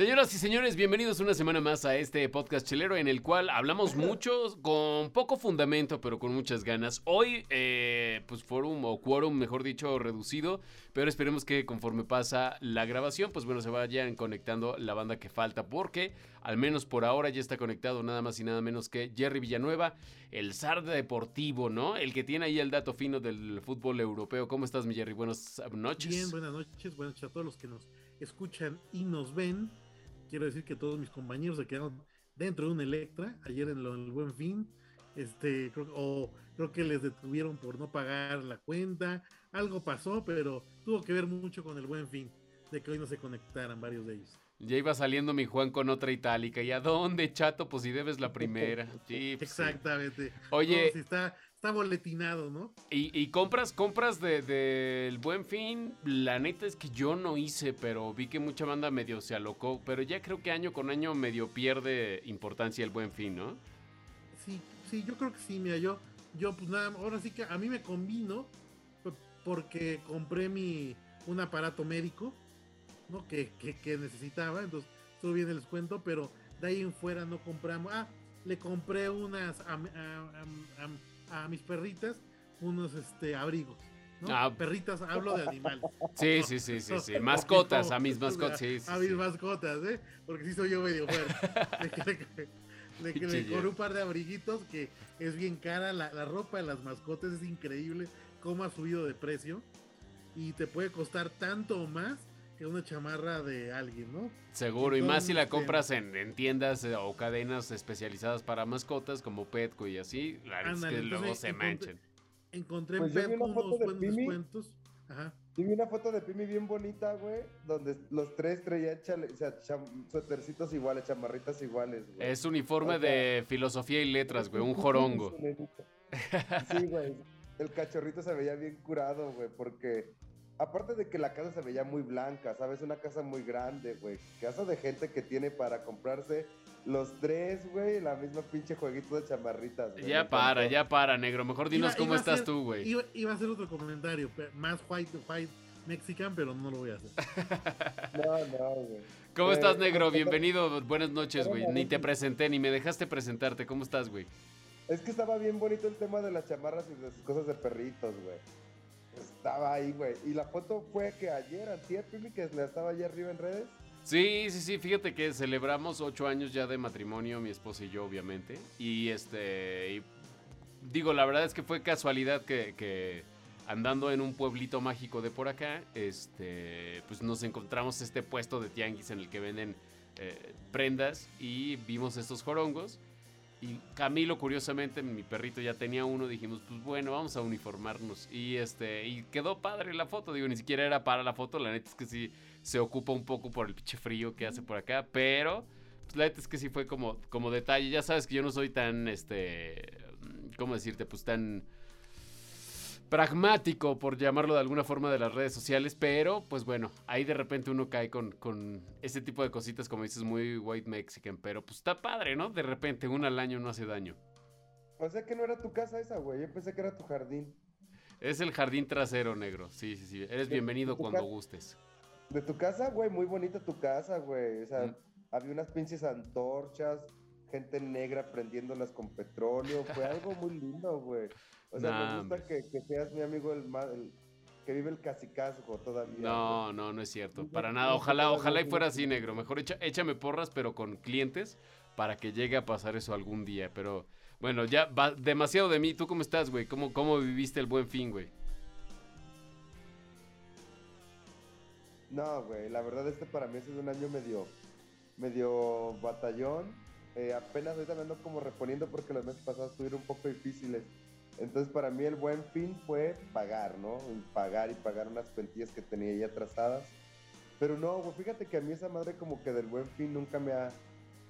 Señoras y señores, bienvenidos una semana más a este podcast chelero en el cual hablamos mucho, con poco fundamento, pero con muchas ganas. Hoy, eh, pues forum o quórum, mejor dicho, reducido, pero esperemos que conforme pasa la grabación, pues bueno, se vayan conectando la banda que falta, porque al menos por ahora ya está conectado nada más y nada menos que Jerry Villanueva, el zar deportivo, ¿no? El que tiene ahí el dato fino del fútbol europeo. ¿Cómo estás, mi Jerry? Buenas noches. Bien, buenas noches, buenas noches a todos los que nos escuchan y nos ven quiero decir que todos mis compañeros se quedaron dentro de un Electra ayer en, el Buen Fin. Este, creo, o creo que les detuvieron por no pagar la cuenta. Algo pasó, pero tuvo que ver mucho con el Buen Fin, de que hoy no se conectaran varios de ellos. Ya iba saliendo mi Juan con otra itálica. ¿Y a dónde, chato? Pues si debes la primera. Sí, pues Exactamente. Oye. está, está boletinado, ¿no? Y, compras, compras del de, buen fin. La neta es que yo no hice, pero vi que mucha banda medio se alocó. Pero ya creo que año con año medio pierde importancia el buen fin, ¿no? Sí, sí, yo creo que sí, mira, yo, yo pues nada, ahora sí que a mí me convino porque compré mi un aparato médico ¿no? Que, necesitaba, entonces estuvo bien el descuento, pero de ahí en fuera no compramos. Ah, le compré unas a, mis perritas, unos este abrigos. ¿no? Ah. Perritas, hablo de animales. Sí, sí, sí, sí, sí. Mascotas, a mis mascotas, sí, A mis mascotas, ¿eh? Porque sí soy yo medio fuerte. le, compré un par de abriguitos que es bien cara. La, la ropa de las mascotas es increíble cómo ha subido de precio. Y te puede costar tanto o más que una chamarra de alguien, ¿no? Seguro, y más si la compras en, tiendas eh, o cadenas especializadas para mascotas como Petco y así, la es que luego se manchen. Encontré en pues Petco unos buenos descuentos. Ajá. vi una foto de Pimi bien bonita, güey, donde los tres traían o sea, suétercitos iguales, chamarritas iguales, güey. Es uniforme de filosofía y letras, güey, un jorongo. sí, güey. El cachorrito se veía bien curado, güey, porque aparte de que la casa se veía muy blanca, ¿sabes? Una casa muy grande, güey. Casa de gente que tiene para comprarse los tres, güey, la misma pinche jueguito de chamarritas. Güey. Ya para, ya para, negro. Mejor dinos cómo estás tú, güey. Iba, a hacer otro comentario, más white, white mexican, pero no lo voy a hacer. no, no, güey. ¿Cómo estás, negro? Bienvenido. Buenas noches, güey. Ni te presenté, ni me dejaste presentarte. ¿Cómo estás, güey? Es que estaba bien bonito el tema de las chamarras y de las cosas de perritos, güey. Estaba ahí, güey. Y la foto fue que ayer, antier, que la estaba allá arriba en redes. Sí, sí, sí, fíjate que celebramos ocho años ya de matrimonio, mi esposa y yo, obviamente. Y este, digo, la verdad es que fue casualidad que, andando en un pueblito mágico de por acá, este, pues nos encontramos este puesto de tianguis en el que venden eh, prendas y vimos estos jorongos. Y Camilo, curiosamente, mi perrito ya tenía uno. Dijimos, pues bueno, vamos a uniformarnos. Y este, y quedó padre la foto. Digo, ni siquiera era para la foto. La neta es que sí se ocupa un poco por el pinche frío que hace por acá. Pero, pues la neta es que sí fue como, como detalle. Ya sabes que yo no soy tan, este, ¿cómo decirte? Pues tan pragmático, por llamarlo de alguna forma, de las redes sociales, pero pues bueno, ahí de repente uno cae con, con ese tipo de cositas, como dices, muy white mexican, pero pues está padre, ¿no? De repente, uno al año no hace daño. O sea que no era tu casa esa, güey, yo pensé que era tu jardín. Es el jardín trasero, negro, sí, sí, sí, eres bienvenido cuando gustes. De tu casa, güey, muy bonita tu casa, güey, o sea, mm. había unas pinches antorchas, gente negra prendiéndolas con petróleo, fue algo muy lindo, güey. O sea, me gusta que, seas mi amigo el, que vive el casicazgo todavía. No, no, no es cierto. Para nada. Ojalá, ojalá y fuera así, negro. Mejor échame porras, pero con clientes, para que llegue a pasar eso algún día. Pero bueno, ya va demasiado de mí. ¿Tú cómo estás, güey? ¿Cómo, ¿Cómo viviste el buen fin, güey? No, güey, la verdad este para mí es un año medio, medio batallón. Eh, apenas ahorita me ando como reponiendo porque los meses pasados estuvieron un poco difíciles. Entonces para mí el buen fin fue pagar, ¿no? Pagar y pagar unas cuentillas que tenía ya trazadas. Pero no, fíjate que a mí esa madre como que del buen fin nunca me ha,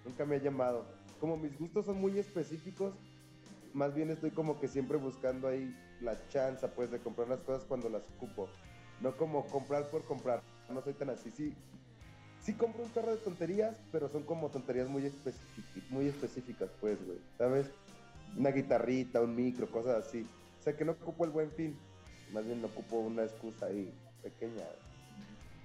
nunca me ha llamado. Como mis gustos son muy específicos, más bien estoy como que siempre buscando ahí la chance, pues, de comprar las cosas cuando las ocupo. No como comprar por comprar. No soy tan así. Sí, sí compro un carro de tonterías, pero son como tonterías muy, muy específicas, pues, güey. ¿Sabes? una guitarrita, un micro, cosas así. O sea que no ocupo el buen fin, más bien ocupo una excusa ahí pequeña.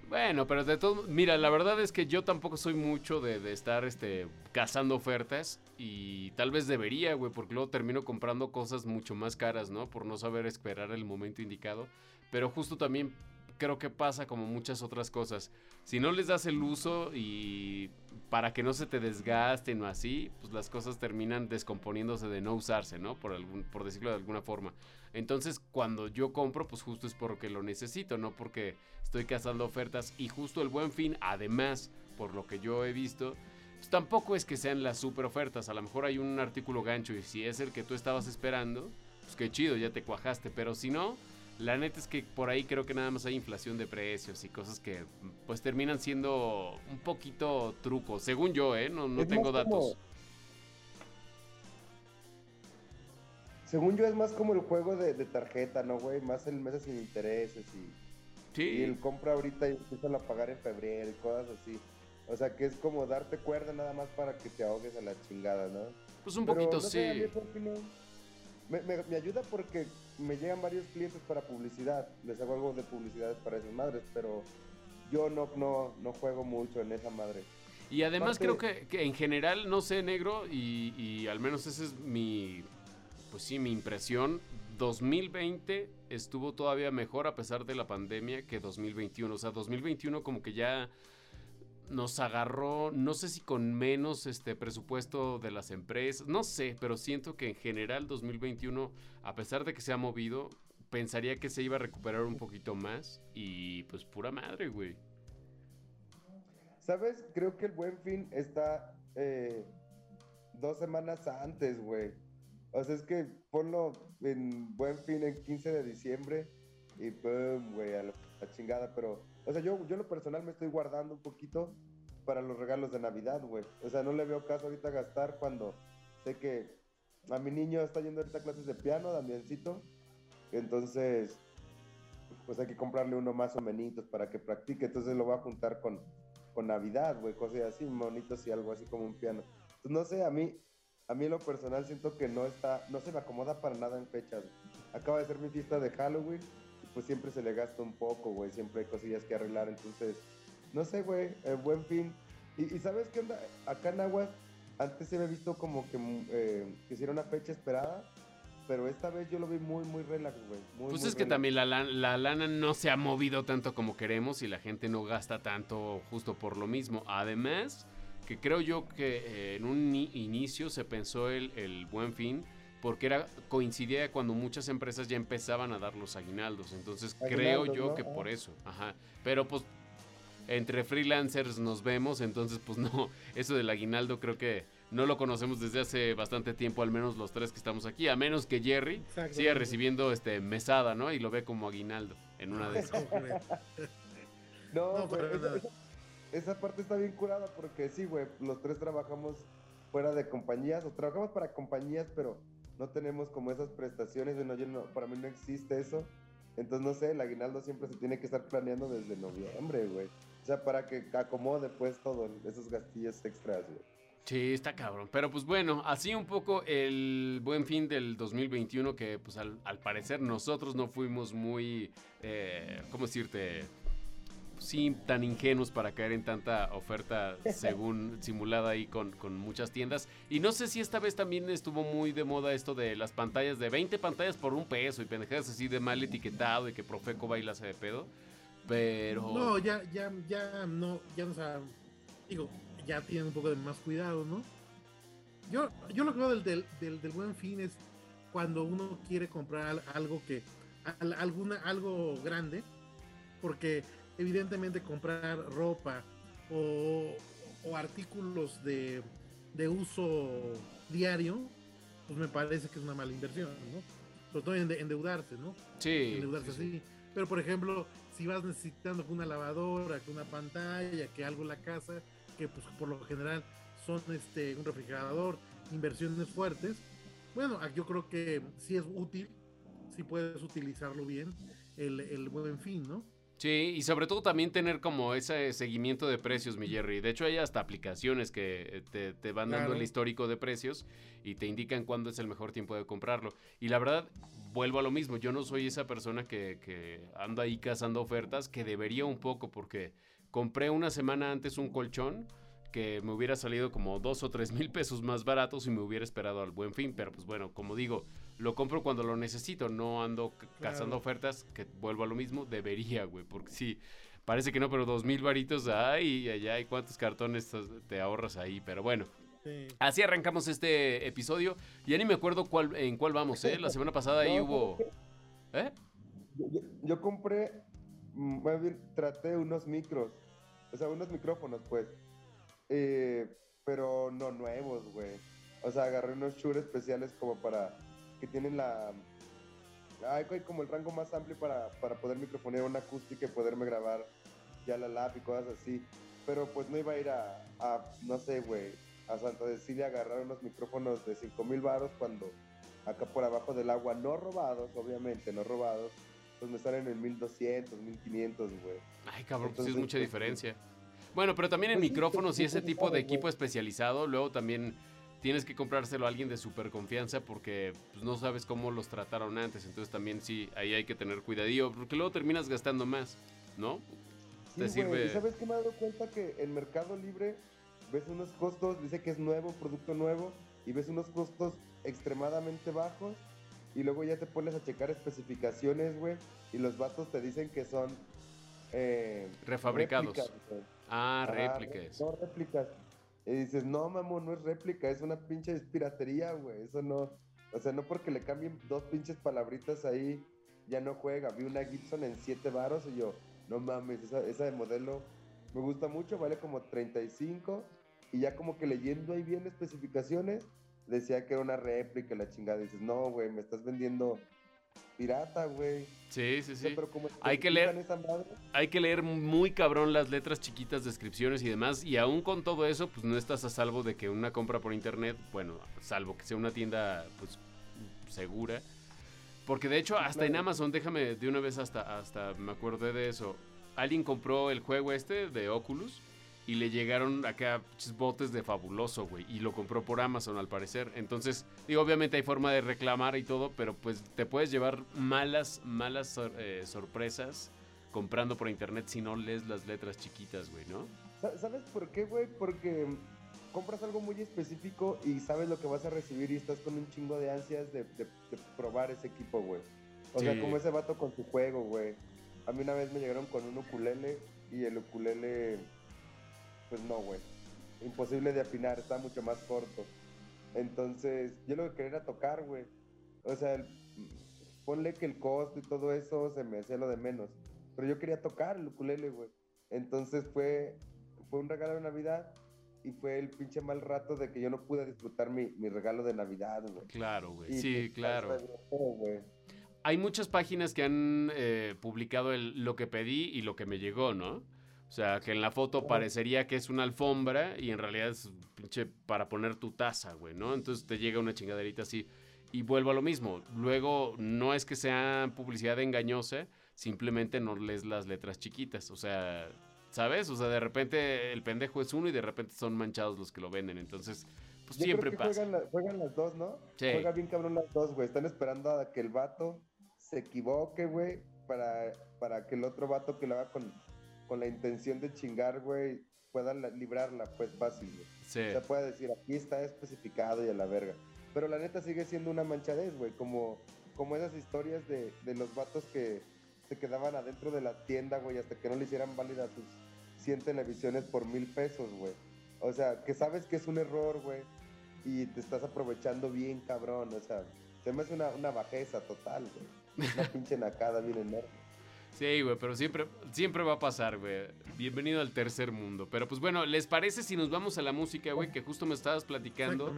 Bueno, pero de todo, mira, la verdad es que yo tampoco soy mucho de, de estar este, cazando ofertas y tal vez debería, güey, porque luego termino comprando cosas mucho más caras, ¿no? Por no saber esperar el momento indicado. Pero justo también creo que pasa como muchas otras cosas. Si no les das el uso y para que no se te desgasten o así, pues las cosas terminan descomponiéndose de no usarse, ¿no? Por, algún, por decirlo de alguna forma. Entonces, cuando yo compro, pues justo es porque lo necesito, no porque estoy cazando ofertas. Y justo el buen fin, además, por lo que yo he visto, pues tampoco es que sean las super ofertas. A lo mejor hay un artículo gancho y si es el que tú estabas esperando, pues qué chido, ya te cuajaste. Pero si no, la neta es que por ahí creo que nada más hay inflación de precios y cosas que pues terminan siendo un poquito trucos, según yo, ¿eh? No, no Es tengo más como- datos. Según yo es más como el juego de, de tarjeta, ¿no, güey? Más el meses sin intereses y, y Sí, el compra ahorita y empiezan a pagar en febrero y cosas así. O sea que es como darte cuerda nada más para que te ahogues a la chingada, ¿no? pues un Pero, poquito no sé, sí. Me, me- me ayuda porque me llegan varios clientes para publicidad. Les hago algo de publicidad para esas madres, pero yo no, no, no juego mucho en esa madre. Y además Aparte- creo que, que en general, no sé, negro, y, y al menos esa es mi, pues sí, mi impresión. 2020 estuvo todavía mejor a pesar de la pandemia que 2021. O sea, 2021 como que ya nos agarró, no sé si con menos este presupuesto de las empresas, no sé, pero siento que en general 2021, a pesar de que se ha movido, pensaría que se iba a recuperar un poquito más y pues pura madre, güey. ¿Sabes? Creo que el buen fin está eh, dos semanas antes, güey. O sea, es que ponlo en buen fin en 15 de diciembre y pum, güey, a la chingada. Pero, o sea, yo, yo lo personal me estoy guardando un poquito para los regalos de Navidad, güey. O sea, no le veo caso ahorita gastar cuando sé que a mi niño está yendo ahorita a clases de piano, Damiancito. Entonces, pues hay que comprarle uno más o menos para que practique. Entonces lo voy a juntar con, con Navidad, güey, cosas así, monitos y algo así como un piano. Entonces, no sé, a mí, a mí lo personal siento que no está, no se me acomoda para nada en fechas. Acaba de ser mi fiesta de Halloween pues siempre se le gasta un poco, güey, siempre hay cosillas que arreglar, entonces, no sé, güey, eh, buen fin. Y, y ¿sabes qué onda? Acá en Aguas, antes se había visto como que, mm, eh, que hiciera una fecha esperada, pero esta vez yo lo vi muy, muy relax, güey. muy, Pues muy es que relax. también la, la lana no se ha movido tanto como queremos y la gente no gasta tanto justo por lo mismo. Además, que creo yo que eh, en un ni- inicio se pensó el, el buen fin porque era coincidía cuando muchas empresas ya empezaban a dar los aguinaldos. Entonces creo yo ¿no? que Ah. por eso. Ajá. Pero pues entre freelancers nos vemos, entonces pues no, eso del aguinaldo creo que no lo conocemos desde hace bastante tiempo, al menos los tres que estamos aquí, a menos que Jerry siga recibiendo este mesada, ¿no? Y lo ve como aguinaldo en una de esas. No, esa, nada. esa- esa parte está bien curada porque sí, güey, los tres trabajamos fuera de compañías o trabajamos para compañías, pero no tenemos como esas prestaciones. Bueno, yo no, para mí no existe eso. Entonces, no sé, el aguinaldo siempre se tiene que estar planeando desde noviembre, güey. O sea, para que acomode pues todo, esos gastillos extras, güey. Sí, está cabrón. Pero pues bueno, así un poco el buen fin del 2021 que pues al, al parecer nosotros no fuimos muy, eh, ¿cómo decirte? Sí, tan ingenuos para caer en tanta oferta según simulada ahí con, con muchas tiendas. Y no sé si esta vez también estuvo muy de moda esto de las pantallas de 20 pantallas por un peso y pendejadas así de mal etiquetado y que Profeco baila de pedo. Pero... No, ya, ya, ya no, ya no sa- digo, ya tienen un poco de más cuidado, ¿no? Yo, yo lo que veo del, del, del, del buen fin es cuando uno quiere comprar al- algo que, al- alguna, algo grande, porque evidentemente comprar ropa o, o artículos de, de uso diario, pues me parece que es una mala inversión, ¿no? Sobre todo ende- endeudarse, ¿no? sí, endeudarse sí, sí. así. Pero por ejemplo, si vas necesitando que una lavadora, que una pantalla, que algo en la casa, que pues por lo general son este un refrigerador, inversiones fuertes, bueno, yo creo que sí es útil, si puedes utilizarlo bien, el, el buen fin, ¿no? Sí, y sobre todo también tener como ese seguimiento de precios, mi Jerry. De hecho, hay hasta aplicaciones que eh, te, te van dando Claro. el histórico de precios y te indican cuándo es el mejor tiempo de comprarlo. Y la verdad, vuelvo a lo mismo, yo no soy esa persona que, que anda ahí cazando ofertas, que debería un poco, porque compré una semana antes un colchón que me hubiera salido como dos o tres mil pesos más baratos y me hubiera esperado al buen fin, pero pues bueno, como digo, lo compro cuando lo necesito, no ando cazando ofertas, que vuelvo a lo mismo, debería, güey, porque sí, parece que no, pero dos mil varitos, ay, allá, y cuántos cartones te ahorras ahí, pero bueno. Sí. Así arrancamos este episodio. Ya ni me acuerdo cuál, en cuál vamos, ¿eh? La semana pasada ahí No, hubo... ¿Eh? Yo, yo- yo compré, mm, más bien traté unos micros, o sea, unos micrófonos, pues, eh, pero no nuevos, güey. O sea, agarré unos Shure especiales como para, que tienen la, hay como el rango más amplio para, para poder microfonear una acústica y poderme grabar ya la lap y cosas así. Pero pues no iba a ir a, a, no sé, güey, a Santa Cecilia a agarrar unos micrófonos de 5 mil baros cuando acá por abajo del agua, no robados, obviamente, no robados, pues me salen en 1200, 1500, güey. Ay, cabrón, pues sí es Entonces, mucha pues, diferencia. Bueno, pero también en Pues micrófonos y ese tipo de equipo especializado, luego también tienes que comprárselo a alguien de super confianza porque pues, no sabes cómo los trataron antes. Entonces también sí, ahí hay que tener cuidadillo, porque luego terminas gastando más, ¿no? Sí, Te güey, sirve- ¿y ¿Sabes qué me he dado cuenta? Que en Mercado Libre ves unos costos, dice que es nuevo, producto nuevo, y ves unos costos extremadamente bajos, y luego ya te pones a checar especificaciones, güey, y los vatos te dicen que son... eh, Refabricados. réplicas. Ah, réplicas. No, réplicas. Y dices, no, mamón, no es réplica, es una pinche piratería, güey. Eso no. O sea, no porque le cambien dos pinches palabritas ahí, ya no juega. Vi una Gibson en 7 varos y yo, no mames, esa, esa de modelo me gusta mucho, vale como 35. Y ya como que leyendo ahí bien especificaciones, decía que era una réplica, la chingada. Dices, no, güey, me estás vendiendo pirata, güey. Sí, sí, sí. pero como Hay que leer- esa madre, Hay que leer muy cabrón las letras chiquitas, descripciones y demás. Y aún con todo eso, pues no estás a salvo de que una compra por internet, bueno, salvo que sea una tienda, pues, segura. Porque de hecho, hasta en. Amazon, déjame de una vez hasta, hasta me acordé de eso. Alguien compró el juego este de Oculus y le llegaron acá botes de fabuloso, güey. Y lo compró por Amazon al parecer. Entonces, digo, obviamente hay forma de reclamar y todo, pero pues te puedes llevar malas, malas sor- eh, sorpresas comprando por internet si no lees las letras chiquitas, güey, ¿no? Sa- ¿Sabes por qué, güey? Porque compras algo muy específico y sabes lo que vas a recibir y estás con un chingo de ansias de, de- de probar ese equipo, güey. O Sí. sea, como ese vato con su juego, güey. A mí una vez me llegaron con un ukulele y el ukulele, pues no, güey. Imposible de afinar, está mucho más corto. Entonces, yo lo que quería era tocar, güey. O sea, el- ponle que el costo y todo eso se me hacía lo de menos. Pero yo quería tocar el ukulele, güey. Entonces fue, fue un regalo de Navidad y fue el pinche mal rato de que yo no pude disfrutar mi, mi regalo de Navidad, güey. Claro, güey. Sí, claro. Hay muchas páginas que han eh, publicado el- lo que pedí y lo que me llegó, ¿no? O sea, que en la foto parecería que es una alfombra y en realidad es pinche para poner tu taza, güey, ¿no? Entonces te llega una chingaderita así. Y vuelvo a lo mismo. Luego, no es que sea publicidad engañosa, simplemente no lees las letras chiquitas. O sea, ¿sabes? O sea, de repente el pendejo es uno y de repente son manchados los que lo venden. Entonces, pues Yo siempre creo que pasa. Juegan, la- juegan las dos, ¿no? Sí. Juega bien cabrón las dos, güey. Están esperando a que el vato se equivoque, güey, para, para que el otro vato que lo haga con, con la intención de chingar, güey, pueda la- librarla, pues fácil, güey. Sí. O sea, puede decir, aquí está especificado y a la verga. Pero la neta sigue siendo una manchadez, güey. Como, como esas historias de, de los vatos que se quedaban adentro de la tienda, güey, hasta que no le hicieran válida sus 100 televisiones por mil pesos, güey. O sea, que sabes que es un error, güey, y te estás aprovechando bien, cabrón. O sea, se me hace una, una bajeza total, güey. Una pinche nacada bien enorme. Sí, güey, pero siempre, siempre va a pasar, güey. Bienvenido al tercer mundo. Pero pues bueno, ¿les parece si nos vamos a la música, güey? Que justo me estabas platicando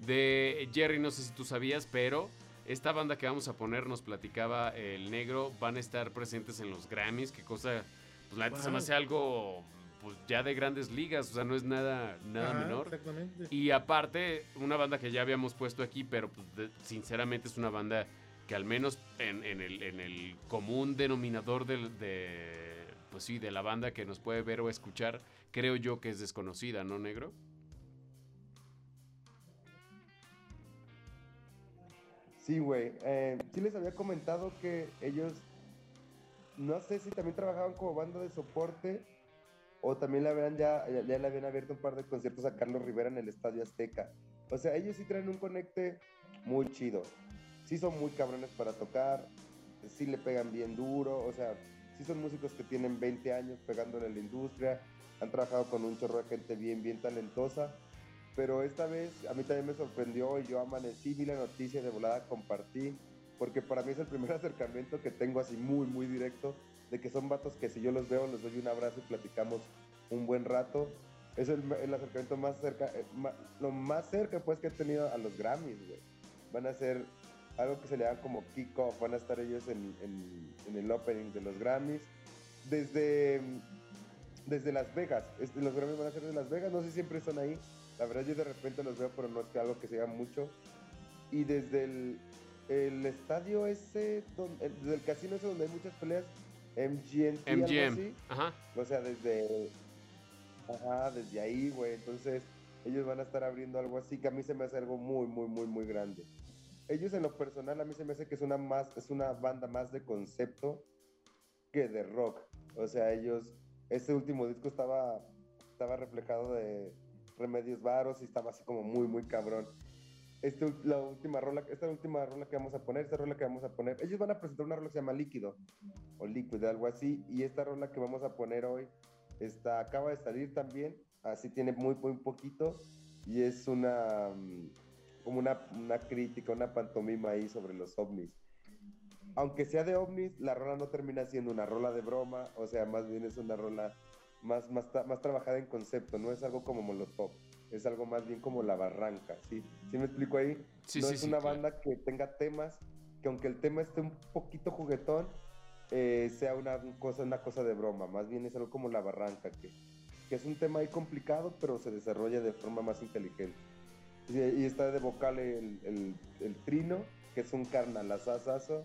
de Jerry, no sé si tú sabías, pero esta banda que vamos a poner, nos platicaba el negro, van a estar presentes en los Grammys, que cosa, pues la neta se me hace algo, pues ya de grandes ligas, o sea, no es nada, nada Ajá, menor. Exactamente. Y aparte, una banda que ya habíamos puesto aquí, pero pues, de- sinceramente es una banda que al menos en, el, en común denominador de, pues sí, de la banda que nos puede ver o escuchar, creo yo que es desconocida, ¿no, negro? Sí, güey. Eh, sí les había comentado que ellos, no sé si también trabajaban como banda de soporte o también le habían ya, ya, le habían abierto un par de conciertos a Carlos Rivera en el Estadio Azteca. O sea, ellos sí traen un conecte muy chido. Sí son muy cabrones para tocar, sí le pegan bien duro, o sea, sí son músicos que tienen 20 años pegándole en la industria, han trabajado con un chorro de gente bien, bien talentosa pero esta vez a mí también me sorprendió y yo amanecí, vi la noticia de volada, compartí, porque para mí es el primer acercamiento que tengo así muy, muy directo, de que son vatos que si yo los veo, les doy un abrazo y platicamos un buen rato. Es el, acercamiento más cerca, eh, lo más cerca pues que he tenido a los Grammys, güey. Van a ser algo que se le llama como kick-off, van a estar ellos en, en, el opening de los Grammys. Desde, desde Las Vegas, los Grammys van a ser de Las Vegas, no sé si siempre están ahí, la verdad yo de repente los veo, pero no es que algo que sea mucho. Y desde el, el estadio ese, donde, desde el casino ese donde hay muchas peleas, MGM, MGM. Ajá. O sea, desde, ajá, desde ahí, güey. Entonces ellos van a estar abriendo algo así que a mí se me hace algo muy, muy, muy, muy grande. Ellos en lo personal a mí se me hace que es una, más, es una banda más de concepto que de rock. O sea, ellos, este último disco estaba, estaba reflejado de, Remedios Varos y estaba así como muy, muy cabrón. Este, la última rola, esta última rola que vamos a poner, esta rola que vamos a poner, ellos van a presentar una rola que se llama Líquido o Liquid, algo así, y esta rola que vamos a poner hoy está, acaba de salir también, así tiene muy, muy poquito, y es una, mm, como una, una crítica, una pantomima ahí sobre los ovnis. Aunque sea de ovnis, la rola no termina siendo una rola de broma, o sea, más bien es una rola más, más, más trabajada en concepto, no es algo como Molotov, es algo más bien como La Barranca, ¿sí? ¿Sí me explico ahí? no es una banda que tenga temas, que aunque el tema esté un poquito juguetón, eh, sea una cosa, una cosa de broma, más bien es algo como La Barranca, que, que es un tema ahí complicado, pero se desarrolla de forma más inteligente. Y, está de vocal el, el, el, Trino, que es un carnalazazazo.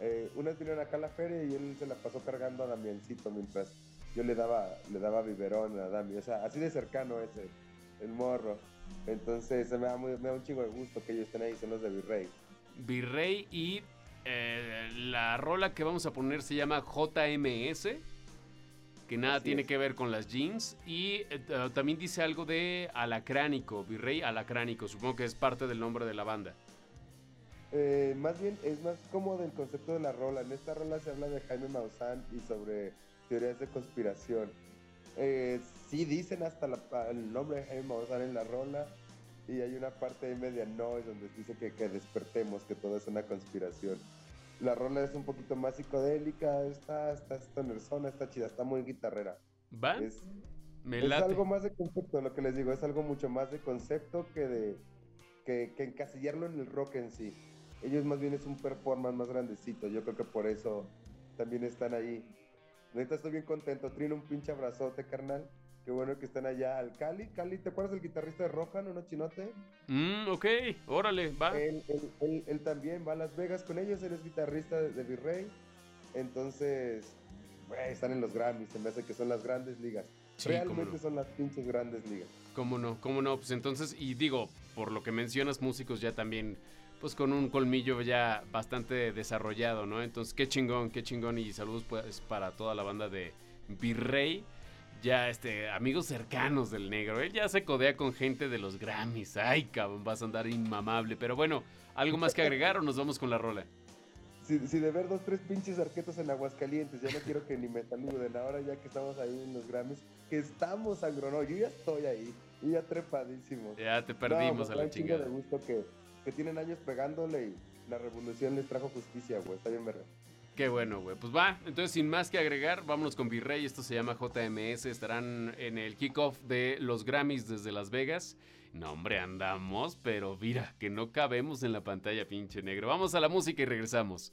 Eh, una vez vinieron acá a la feria y él se la pasó cargando a Damiancito mientras yo le daba, le daba biberón a Dami, o sea, así de cercano es el, morro. Entonces me da, me da un chingo de gusto que ellos estén ahí, son los de Virrey. Virrey y eh, la rola que vamos a poner se llama JMS, que nada tiene que ver con las jeans. Y eh, también dice algo de Alacránico, Virrey Alacránico, supongo que es parte del nombre de la banda. Eh, más bien es más como del concepto de la rola. En esta rola se habla de Jaime Maussan y sobre teorías de conspiración. Eh, sí dicen hasta el nombre de Jaime Maussan en la rola y hay una parte de media noise donde dice que, que, despertemos, que todo es una conspiración. La rola es un poquito más psicodélica, está, está, está zona, está chida, está muy guitarrera. ¿Va? Es, es algo más de concepto, lo que les digo, es algo mucho más de concepto que de que, que encasillarlo en el rock en sí. Ellos más bien es un performance más grandecito, yo creo que por eso también están ahí. Neta, estoy bien contento. Trino, un pinche abrazote, carnal. Qué bueno que están allá al Cali. Cali, ¿te acuerdas del guitarrista de Rohan, no chinote? Mm, ok, órale, va. Él, él, también va a Las Vegas con ellos, él es guitarrista de, Virrey. Entonces, están en los Grammys, se me hace que son las grandes ligas. Realmente son las pinches grandes ligas. ¿Cómo no? ¿Cómo no? Pues entonces, y digo, por lo que mencionas, músicos ya también pues con un colmillo ya bastante desarrollado, ¿no? Entonces, qué chingón, qué chingón y saludos pues para toda la banda de Virrey. Ya, este, amigos cercanos del negro. Él ya se codea con gente de los Grammys. Ay, cabrón, vas a andar inmamable. Pero bueno, ¿algo más que agregar o nos vamos con la rola? Si, de ver dos, tres pinches arquetos en Aguascalientes, ya no quiero que ni me saluden. Ahora ya que estamos ahí en los Grammys, que estamos sangrono. Yo ya estoy ahí, y ya trepadísimo. Ya te perdimos a la chingada. de gusto que que tienen años pegándole y la revolución les trajo justicia, güey. Está bien verga. Qué bueno, güey. Pues va, entonces sin más que agregar, vámonos con Virrey. Esto se llama JMS. Estarán en el kickoff de los Grammys desde Las Vegas. No, hombre, andamos, pero mira, que no cabemos en la pantalla, pinche negro. Vamos a la música y regresamos.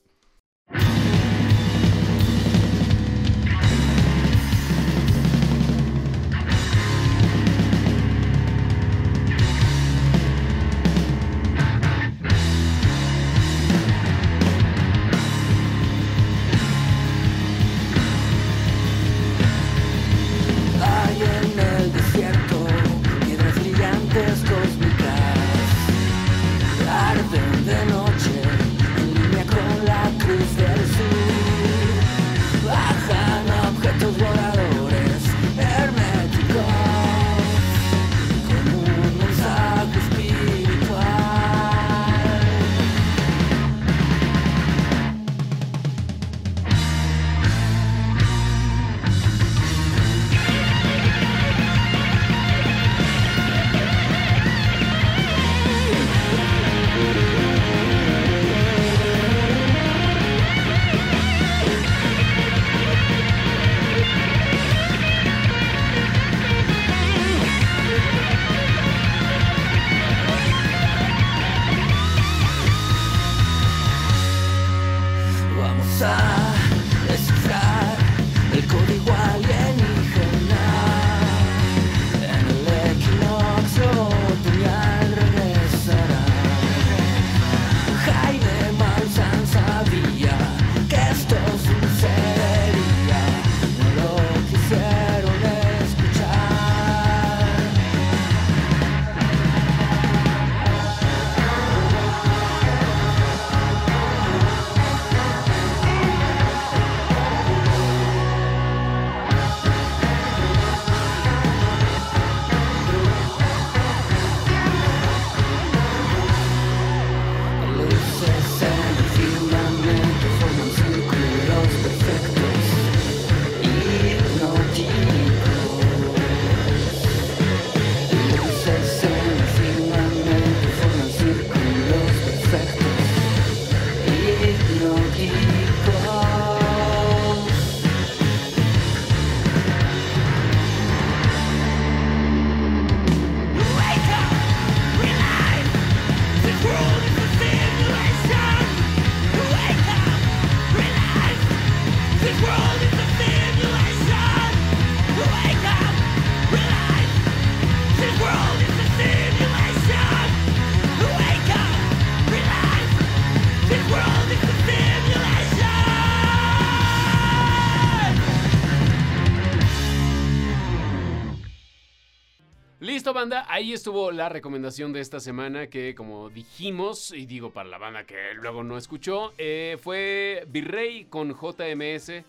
Ahí estuvo la recomendación de esta semana que, como dijimos, y digo para la banda que luego no escuchó, eh, fue Virrey con JMS.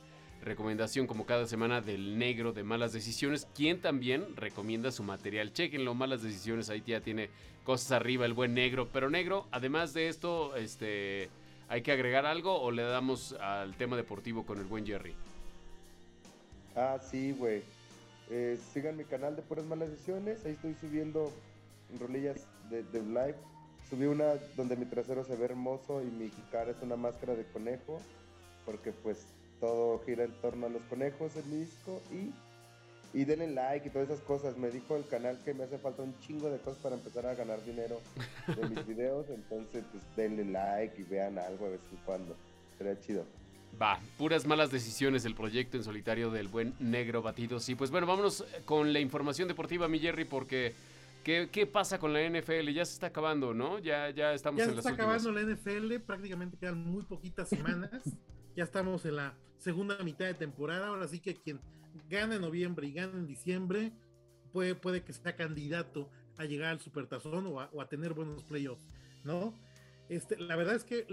Recomendación como cada semana del negro de malas decisiones, quien también recomienda su material. Chequenlo, malas decisiones, ahí ya tiene cosas arriba el buen negro. Pero negro, además de esto, este, ¿hay que agregar algo o le damos al tema deportivo con el buen Jerry? Ah, sí, güey. Eh, sigan mi canal de puras malas decisiones. Ahí estoy subiendo rolillas de, de, live. Subí una donde mi trasero se ve hermoso y mi cara es una máscara de conejo. Porque pues todo gira en torno a los conejos en mi disco. Y, y denle like y todas esas cosas. Me dijo el canal que me hace falta un chingo de cosas para empezar a ganar dinero de mis videos. Entonces pues denle like y vean algo de vez en cuando. Sería chido. Va, puras malas decisiones el proyecto en solitario del buen negro batido. Sí, pues bueno, vámonos con la información deportiva, mi Jerry, porque ¿qué, qué pasa con la NFL? Ya se está acabando, ¿no? Ya, ya estamos ya en las está acabando la NFL, prácticamente quedan muy poquitas semanas. ya estamos en la segunda mitad de temporada. Ahora sí que quien gana en noviembre y gana en diciembre puede, puede que sea candidato a llegar al supertazón o a, o a tener buenos playoffs, ¿no? Este, la verdad es que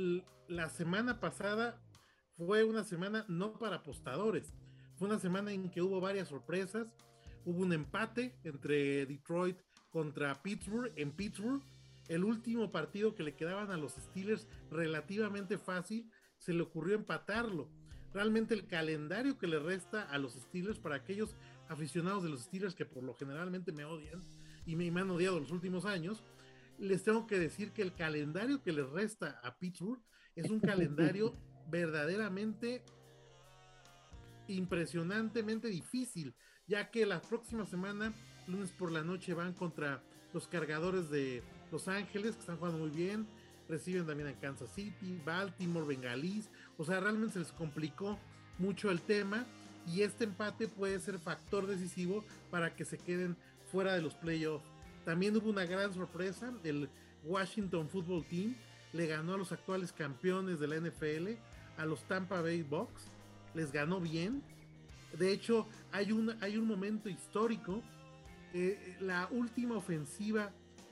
la semana pasada fue una semana no para apostadores, fue una semana en que hubo varias sorpresas, hubo un empate entre Detroit contra Pittsburgh en Pittsburgh, el último partido que le quedaban a los Steelers relativamente fácil, se le ocurrió empatarlo. Realmente el calendario que le resta a los Steelers para aquellos aficionados de los Steelers que por lo generalmente me odian y me, me han odiado los últimos años, les tengo que decir que el calendario que les resta a Pittsburgh es un calendario verdaderamente impresionantemente difícil, ya que la próxima semana, lunes por la noche, van contra los cargadores de Los Ángeles, que están jugando muy bien, reciben también a Kansas City, Baltimore, Bengalís, o sea, realmente se les complicó mucho el tema y este empate puede ser factor decisivo para que se queden fuera de los playoffs. También hubo una gran sorpresa, el Washington Football Team le ganó a los actuales campeones de la NFL a los Tampa Bay Bucks, les ganó bien. De hecho, hay un, hay un momento histórico. Eh, la última ofensiva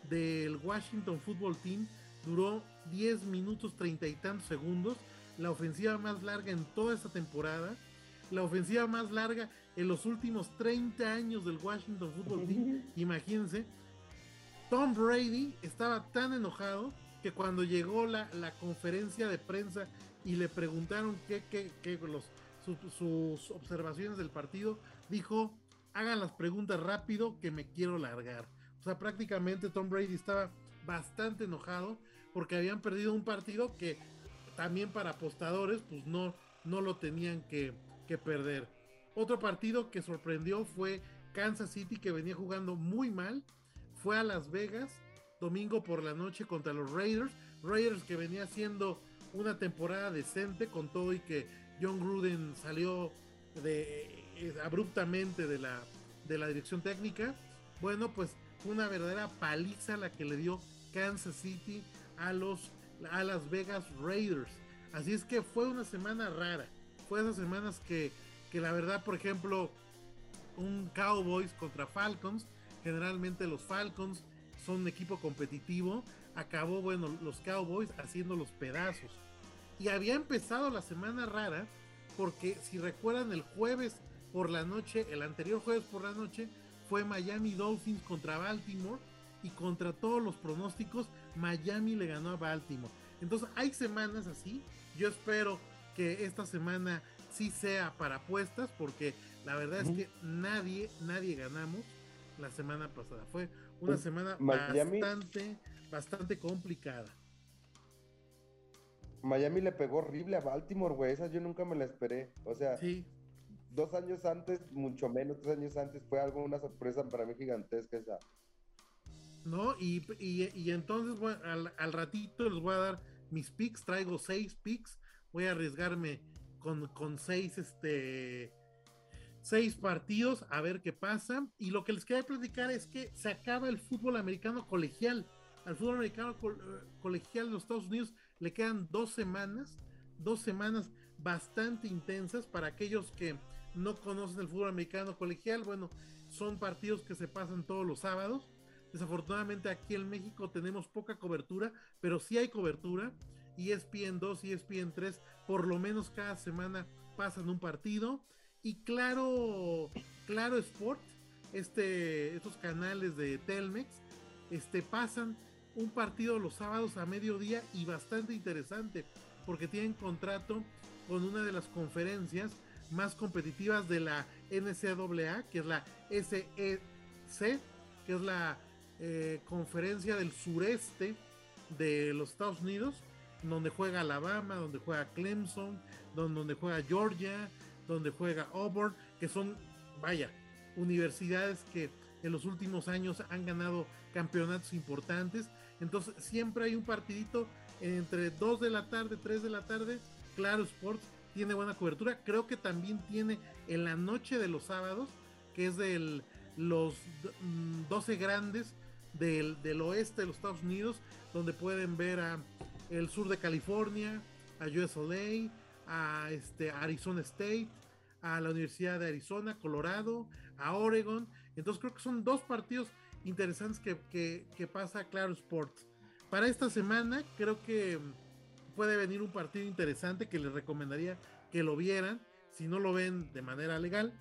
del Washington Football Team duró 10 minutos 30 y tantos segundos. La ofensiva más larga en toda esta temporada. La ofensiva más larga en los últimos 30 años del Washington Football Team. Imagínense. Tom Brady estaba tan enojado que cuando llegó la, la conferencia de prensa y le preguntaron qué, qué, qué los, sus, sus observaciones del partido, dijo, hagan las preguntas rápido que me quiero largar. O sea, prácticamente Tom Brady estaba bastante enojado porque habían perdido un partido que también para apostadores pues no, no lo tenían que, que perder. Otro partido que sorprendió fue Kansas City que venía jugando muy mal. Fue a Las Vegas domingo por la noche contra los Raiders. Raiders que venía siendo una temporada decente con todo y que John Gruden salió eh, abruptamente de la, de la dirección técnica. Bueno, pues una verdadera paliza la que le dio Kansas City a los a Las Vegas Raiders. Así es que fue una semana rara. Fue esas semanas que, que la verdad, por ejemplo, un Cowboys contra Falcons. Generalmente los Falcons son un equipo competitivo acabó, bueno, los Cowboys haciendo los pedazos. Y había empezado la semana rara, porque si recuerdan, el jueves por la noche, el anterior jueves por la noche, fue Miami Dolphins contra Baltimore. Y contra todos los pronósticos, Miami le ganó a Baltimore. Entonces hay semanas así. Yo espero que esta semana sí sea para apuestas, porque la verdad es que nadie, nadie ganamos la semana pasada. Fue una Pues, semana Miami- bastante, bastante complicada. Miami le pegó horrible a Baltimore, güey. Esa yo nunca me la esperé. O sea, Sí, dos años antes, mucho menos, tres años antes, fue algo, una sorpresa para mí gigantesca esa. ¿no? Y, y- y entonces bueno, al, al ratito les voy a dar mis picks. Traigo seis picks. Voy a arriesgarme con, con seis, este, seis partidos a ver qué pasa. Y lo que les quería platicar es que se acaba el fútbol americano colegial. Al fútbol americano eh, colegial de los Estados Unidos le quedan dos semanas, dos semanas bastante intensas para aquellos que no conocen el fútbol americano colegial. Bueno, son partidos que se pasan todos los sábados. Desafortunadamente aquí en México tenemos poca cobertura, pero sí hay cobertura. ESPN 2 y ESPN 3, por lo menos cada semana pasan un partido. Y claro, claro Sport, este, estos canales de Telmex, este, pasan un partido los sábados a mediodía y bastante interesante, porque tienen contrato con una de las conferencias más competitivas de la NCAA, que es la SEC, que es la eh, conferencia del sureste de los Estados Unidos, donde juega Alabama, donde juega Clemson, donde, juega Georgia, donde juega Auburn, que son, vaya, universidades que en los últimos años han ganado campeonatos importantes. Entonces siempre hay un partidito entre 2 de la tarde, 3 de la tarde. Claro Sports tiene buena cobertura. Creo que también tiene en la noche de los sábados, que es de los 12 mm, grandes del, del, oeste de los Estados Unidos, donde pueden ver a el sur de California, a USLA, a este, Arizona State, a la Universidad de Arizona, Colorado, a Oregon. Entonces creo que son dos partidos interesantes que, que, pasa Claro Sports. Para esta semana creo que puede venir un partido interesante que les recomendaría que lo vieran. Si no lo ven de manera legal,